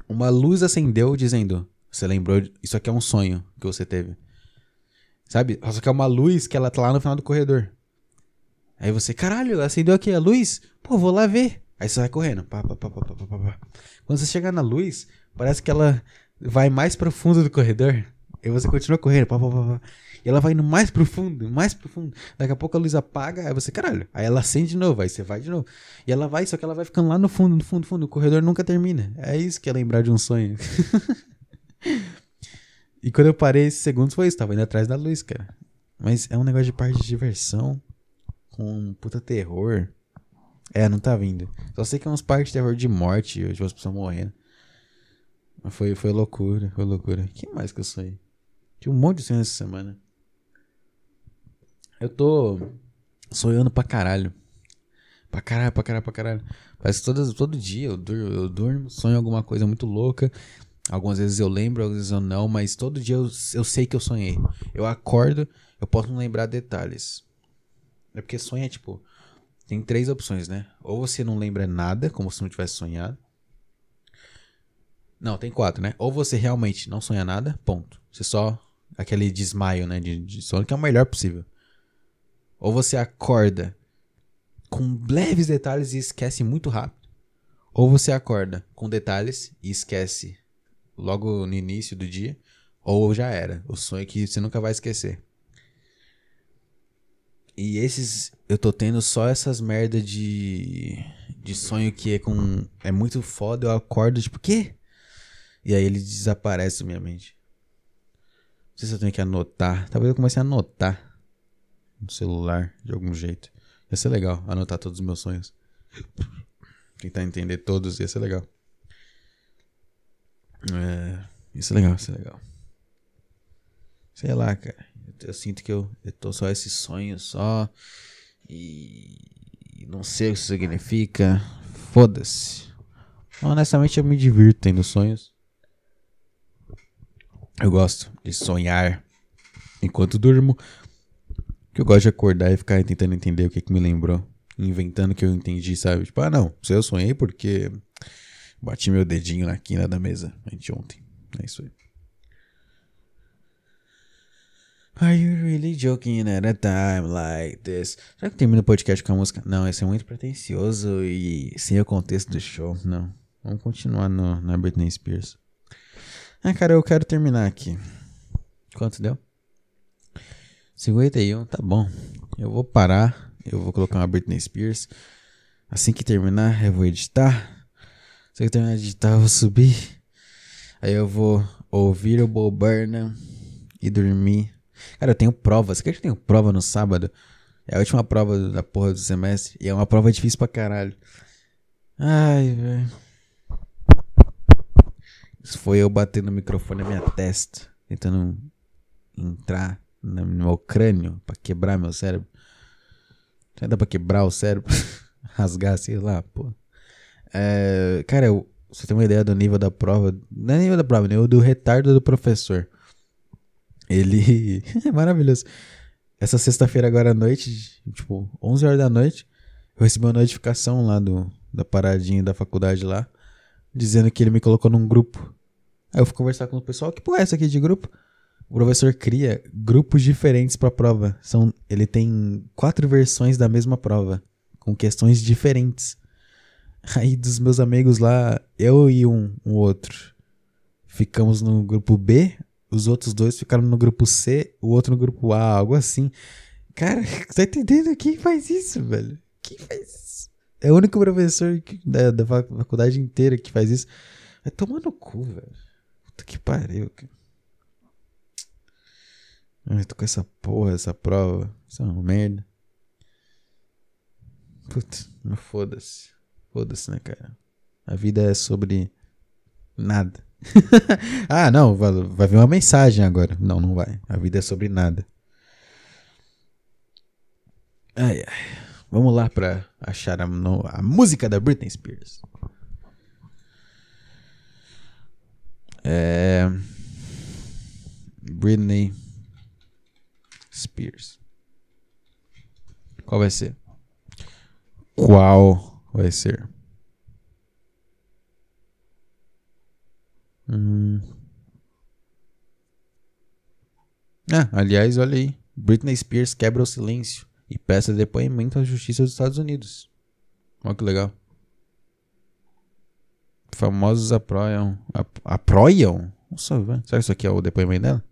uma luz acendeu dizendo, você lembrou, isso aqui é um sonho que você teve. Sabe? Só que é uma luz que ela tá lá no final do corredor. Aí você, caralho, acendeu aqui a luz? Pô, vou lá ver. Aí você vai correndo. Pá, pá, pá, pá, pá, pá, pá. Quando você chegar na luz, parece que ela vai mais profundo do corredor. Aí você continua correndo. Pá, pá, pá, pá. E ela vai indo mais profundo, mais profundo. Daqui a pouco a luz apaga, aí você, caralho. Aí ela acende de novo, aí você vai de novo. E ela vai, só que ela vai ficando lá no fundo, no fundo, fundo. O corredor nunca termina. É isso que é lembrar de um sonho. e quando eu parei esses segundos foi isso, tava indo atrás da luz, cara. Mas é um negócio de parte de diversão com puta terror. É, não tá vindo. Só sei que é uns parques de terror de morte, de as pessoas morrendo. Foi, foi loucura, foi loucura. que mais que eu sonhei? Tinha um monte de sonhos essa semana. Eu tô sonhando pra caralho. Pra caralho, pra caralho, pra caralho. Parece que todo, todo dia eu durmo, eu durmo, sonho alguma coisa muito louca. Algumas vezes eu lembro, às vezes eu não, mas todo dia eu, eu sei que eu sonhei. Eu acordo, eu posso não lembrar detalhes. É porque sonho é tipo. Tem três opções, né? Ou você não lembra nada, como se não tivesse sonhado. Não, tem quatro, né? Ou você realmente não sonha nada, ponto. Você só. Aquele desmaio, né? De, de sono, que é o melhor possível. Ou você acorda com leves detalhes e esquece muito rápido. Ou você acorda com detalhes e esquece logo no início do dia, ou já era. O sonho é que você nunca vai esquecer. E esses. Eu tô tendo só essas merda de. De sonho que é com. É muito foda, eu acordo, tipo, quê? E aí ele desaparece da minha mente. Não sei se eu tenho que anotar. Talvez eu comece a anotar no celular de algum jeito. Ia ser legal anotar todos os meus sonhos. Tentar entender todos ia ser legal. É, isso é legal, isso é legal. Sei lá, cara. Eu, eu sinto que eu, eu tô só esse sonho só. E, e não sei o que isso significa. Foda-se. Honestamente, eu me divirto tendo sonhos. Eu gosto de sonhar enquanto durmo. Que eu gosto de acordar e ficar tentando entender o que, que me lembrou. Inventando que eu entendi, sabe? Tipo, ah, não. Se eu sonhei porque bati meu dedinho na quina da mesa anteontem. É isso aí. Are you really joking at a time like this? Será que termina o podcast com a música? Não, esse é muito pretencioso e sem o contexto do show. Não. Vamos continuar no, na Britney Spears. Ah, cara, eu quero terminar aqui. Quanto deu? 51, tá bom. Eu vou parar. Eu vou colocar uma Britney Spears. Assim que terminar, eu vou editar. Assim que terminar de editar, eu vou subir. Aí eu vou ouvir o Bob Burnham e dormir. Cara, eu tenho prova. Você quer que eu tenho prova no sábado? É a última prova da porra do semestre. E é uma prova difícil pra caralho. Ai, velho. Isso foi eu batendo no microfone na minha testa, tentando entrar no meu crânio para quebrar meu cérebro. Já dá pra quebrar o cérebro? Rasgar, sei lá, pô. É, cara, eu, você tem uma ideia do nível da prova. Não é nível da prova, nível do retardo do professor. Ele. é maravilhoso. Essa sexta-feira, agora à noite, tipo, 11 horas da noite, eu recebi uma notificação lá do, da paradinha da faculdade lá dizendo que ele me colocou num grupo. Aí eu fui conversar com o pessoal, que porra é essa aqui de grupo? O professor cria grupos diferentes para a prova. São, ele tem quatro versões da mesma prova, com questões diferentes. Aí dos meus amigos lá, eu e um, um outro, ficamos no grupo B, os outros dois ficaram no grupo C, o outro no grupo A, algo assim. Cara, tá entendendo? Quem faz isso, velho? Quem faz isso? É o único professor que, da, da faculdade inteira que faz isso. Vai tomar no cu, velho. Puta que pariu, cara. Eu tô com essa porra, essa prova. Isso é uma merda. Putz, foda-se. Foda-se, né, cara? A vida é sobre nada. ah, não, vai, vai vir uma mensagem agora. Não, não vai. A vida é sobre nada. Ai, ai. Vamos lá para achar a, no, a música da Britney Spears. É... Britney Spears. Qual vai ser? Qual vai ser? Hum. Ah, aliás, olha aí. Britney Spears quebra o silêncio e peça depoimento à Justiça dos Estados Unidos. Olha que legal. Famosos apoiam. apoiam? Nossa, será que isso aqui é o depoimento dela?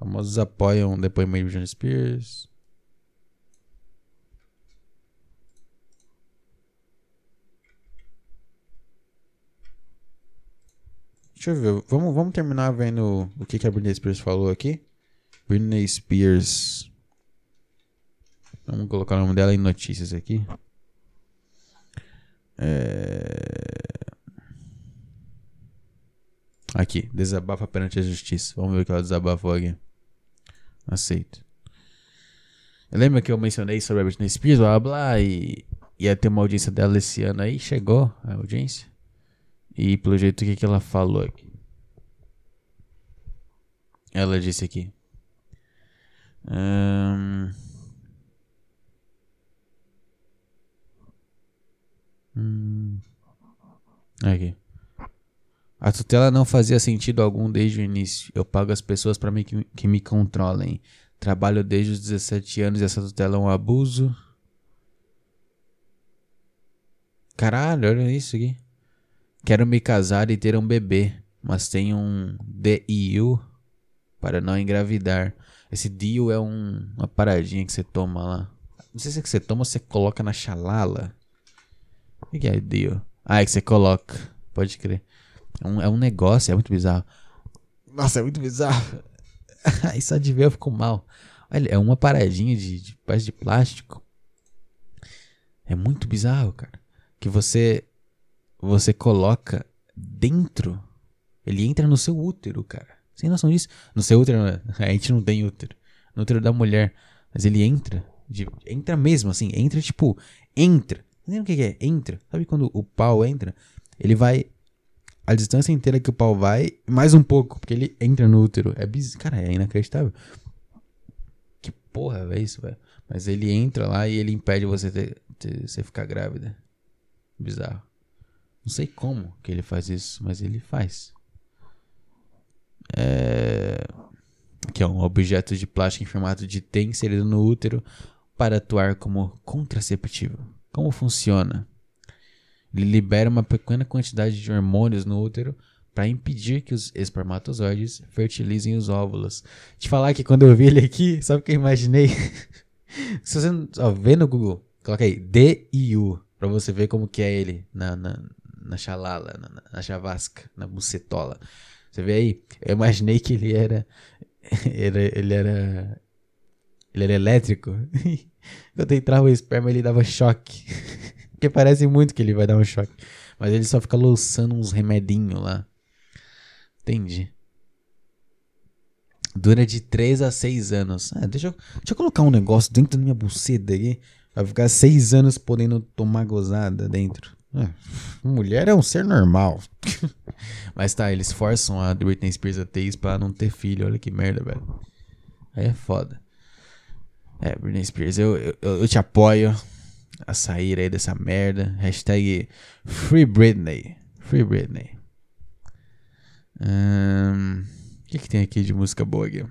Famosos apoiam depoimento de Britney Spears. Deixa eu ver. Vamos, vamos terminar vendo o que, que a Britney Spears falou aqui. Britney Spears Vamos colocar o nome dela em notícias aqui. É... Aqui, desabafa perante a justiça. Vamos ver o que ela desabafou aqui. Aceito. Lembra que eu mencionei sobre a Britney Spears, blá blá, e ia ter uma audiência dela esse ano aí? Chegou a audiência. E pelo jeito, o que, que ela falou aqui? Ela disse aqui. Um... Hum. Aqui. A tutela não fazia sentido algum desde o início. Eu pago as pessoas para que, que me controlem. Trabalho desde os 17 anos e essa tutela é um abuso. Caralho, olha isso aqui. Quero me casar e ter um bebê, mas tenho um DIU para não engravidar. Esse DIU é um, uma paradinha que você toma lá. Não sei se é que você toma ou você coloca na xalala. O que é DIU? Ah, é que você coloca. Pode crer. É um, é um negócio, é muito bizarro. Nossa, é muito bizarro. Aí só de ver eu fico mal. Olha, é uma paradinha de, de parte de plástico. É muito bizarro, cara. Que você você coloca dentro. Ele entra no seu útero, cara. Sem noção disso. No seu útero, a gente não tem útero. No útero da mulher. Mas ele entra. De, entra mesmo, assim. Entra, tipo, entra. Entendeu o que é? Entra. Sabe quando o pau entra? Ele vai a distância inteira que o pau vai, mais um pouco, porque ele entra no útero. É biz... Cara, é inacreditável. Que porra é isso, velho? Mas ele entra lá e ele impede você ter, você ficar grávida. Bizarro. Não sei como que ele faz isso, mas ele faz. É... Que é um objeto de plástico em formato de T inserido no útero para atuar como contraceptivo. Como funciona? Ele libera uma pequena quantidade de hormônios no útero para impedir que os espermatozoides fertilizem os óvulos. Te falar que quando eu vi ele aqui, sabe o que eu imaginei? Se você ó, vê no Google, coloca aí D-I-U, pra você ver como que é ele na, na, na xalala, na, na chavasca, na bucetola. Você vê aí? Eu imaginei que ele era. era ele era. Ele era elétrico. Quando entrava o esperma, ele dava choque. Porque parece muito que ele vai dar um choque. Mas ele só fica lançando uns remedinhos lá. Entendi. Dura de 3 a 6 anos. Ah, deixa, eu, deixa eu colocar um negócio dentro da minha buceta aqui. Vai ficar 6 anos podendo tomar gozada dentro. Ah, mulher é um ser normal. Mas tá, eles forçam a Britney Spears a ter isso pra não ter filho. Olha que merda, velho. Aí é foda. É, Britney Spears, eu, eu, eu te apoio a sair aí dessa merda. Hashtag Free Britney. Free Britney. O um, que, que tem aqui de música boa aqui?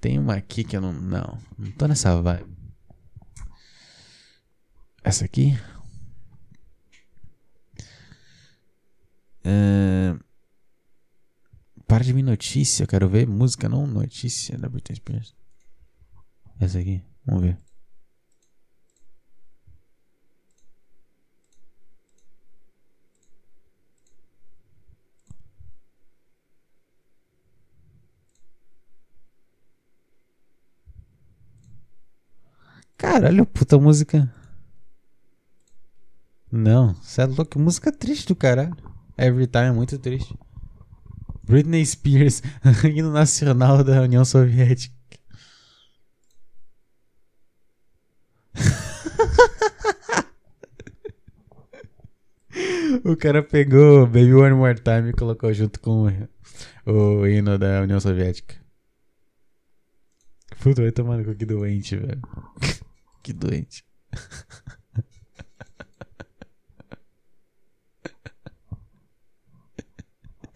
Tem uma aqui que eu não. Não, não tô nessa vibe. Essa aqui? Uh, para de vir notícia, eu quero ver música, não notícia da Britney Spears. Essa aqui, vamos ver. Caralho, puta música. Não, você é louco, música triste do caralho. Every time é muito triste. Britney Spears, hino nacional da União Soviética. o cara pegou Baby One More Time e colocou junto com o, hino da União Soviética. Puta, vai tomar no que doente, velho. que doente.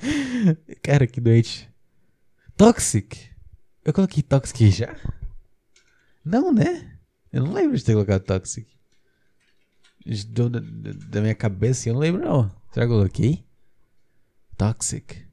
Cara, que doente. Toxic. Eu coloquei Toxic já? Não, né? Eu não lembro de ter colocado Toxic. Do, da, da, minha cabeça, eu não lembro não. Será que eu coloquei? Toxic.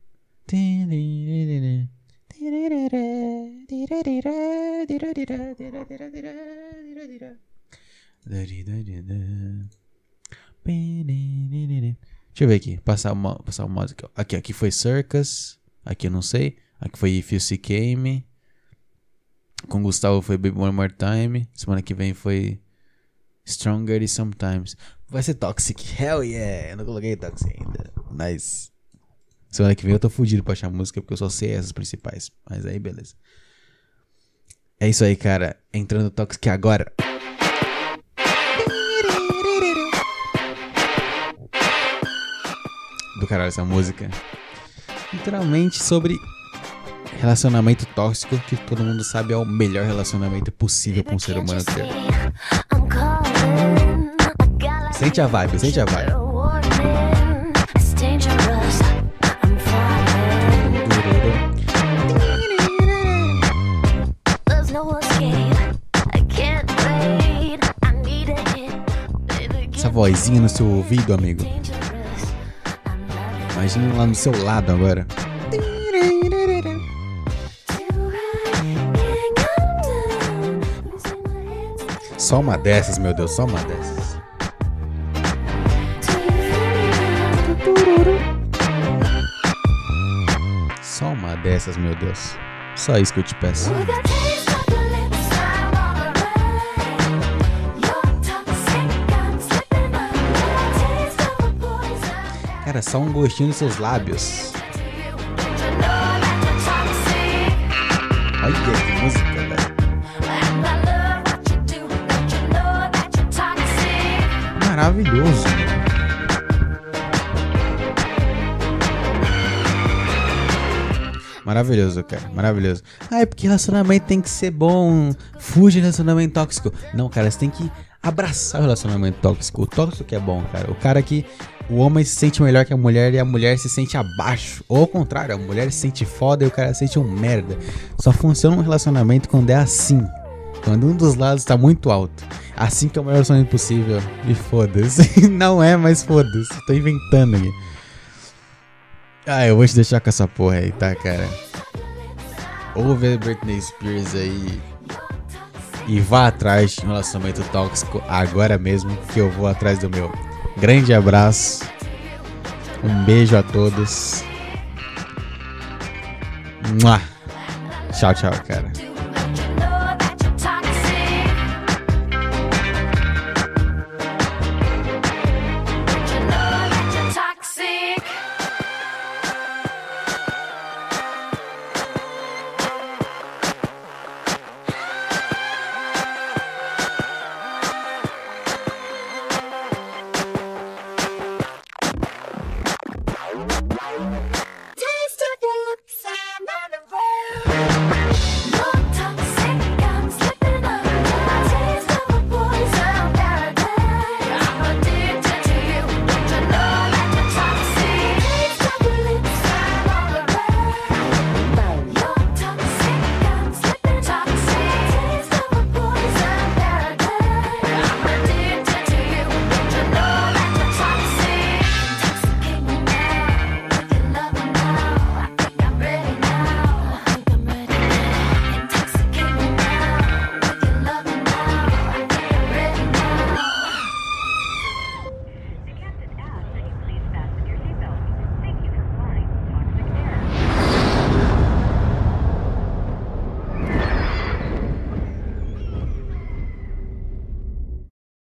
Deixa eu ver aqui. Passar uma, passar uma música. Aqui, aqui foi Circus. Aqui eu não sei. Aqui foi If You See Came. Com Gustavo foi Baby One More Time. Semana que vem foi Stronger Sometimes. Vai ser Toxic. Hell yeah! Eu não coloquei Toxic ainda. Mas. Semana que vem eu tô fudido pra achar música porque eu só sei essas principais. Mas aí, beleza. É isso aí, cara. Entrando Toxic agora. Caralho essa música. Literalmente sobre relacionamento tóxico, que todo mundo sabe é o melhor relacionamento possível para um ser humano ter. Sente a vibe, sente a vibe. vozinha no seu ouvido, amigo. Imagina lá no seu lado agora. Só uma dessas, meu Deus, só uma dessas. Só uma dessas, meu Deus. Só isso que eu te peço. Cara, só um gostinho nos seus lábios. Olha que música. Maravilhoso. Maravilhoso, cara. Maravilhoso. Ah, é porque relacionamento tem que ser bom. Fuja relacionamento tóxico. Não, cara, você tem que abraçar o relacionamento tóxico. O tóxico que é bom, cara. O cara que o homem se sente melhor que a mulher e a mulher se sente abaixo. Ou ao contrário, a mulher se sente foda e o cara se sente um merda. Só funciona um relacionamento quando é assim. Quando um dos lados tá muito alto. Assim que é o melhor sonho possível. E foda-se. Não é, mas foda-se. Tô inventando aqui. Ah, eu vou te deixar com essa porra aí, tá, cara? Ouve a Britney Spears aí. E vá atrás de um relacionamento tóxico agora mesmo, que eu vou atrás do meu. Grande abraço. Um beijo a todos. Mua. Tchau, tchau, cara.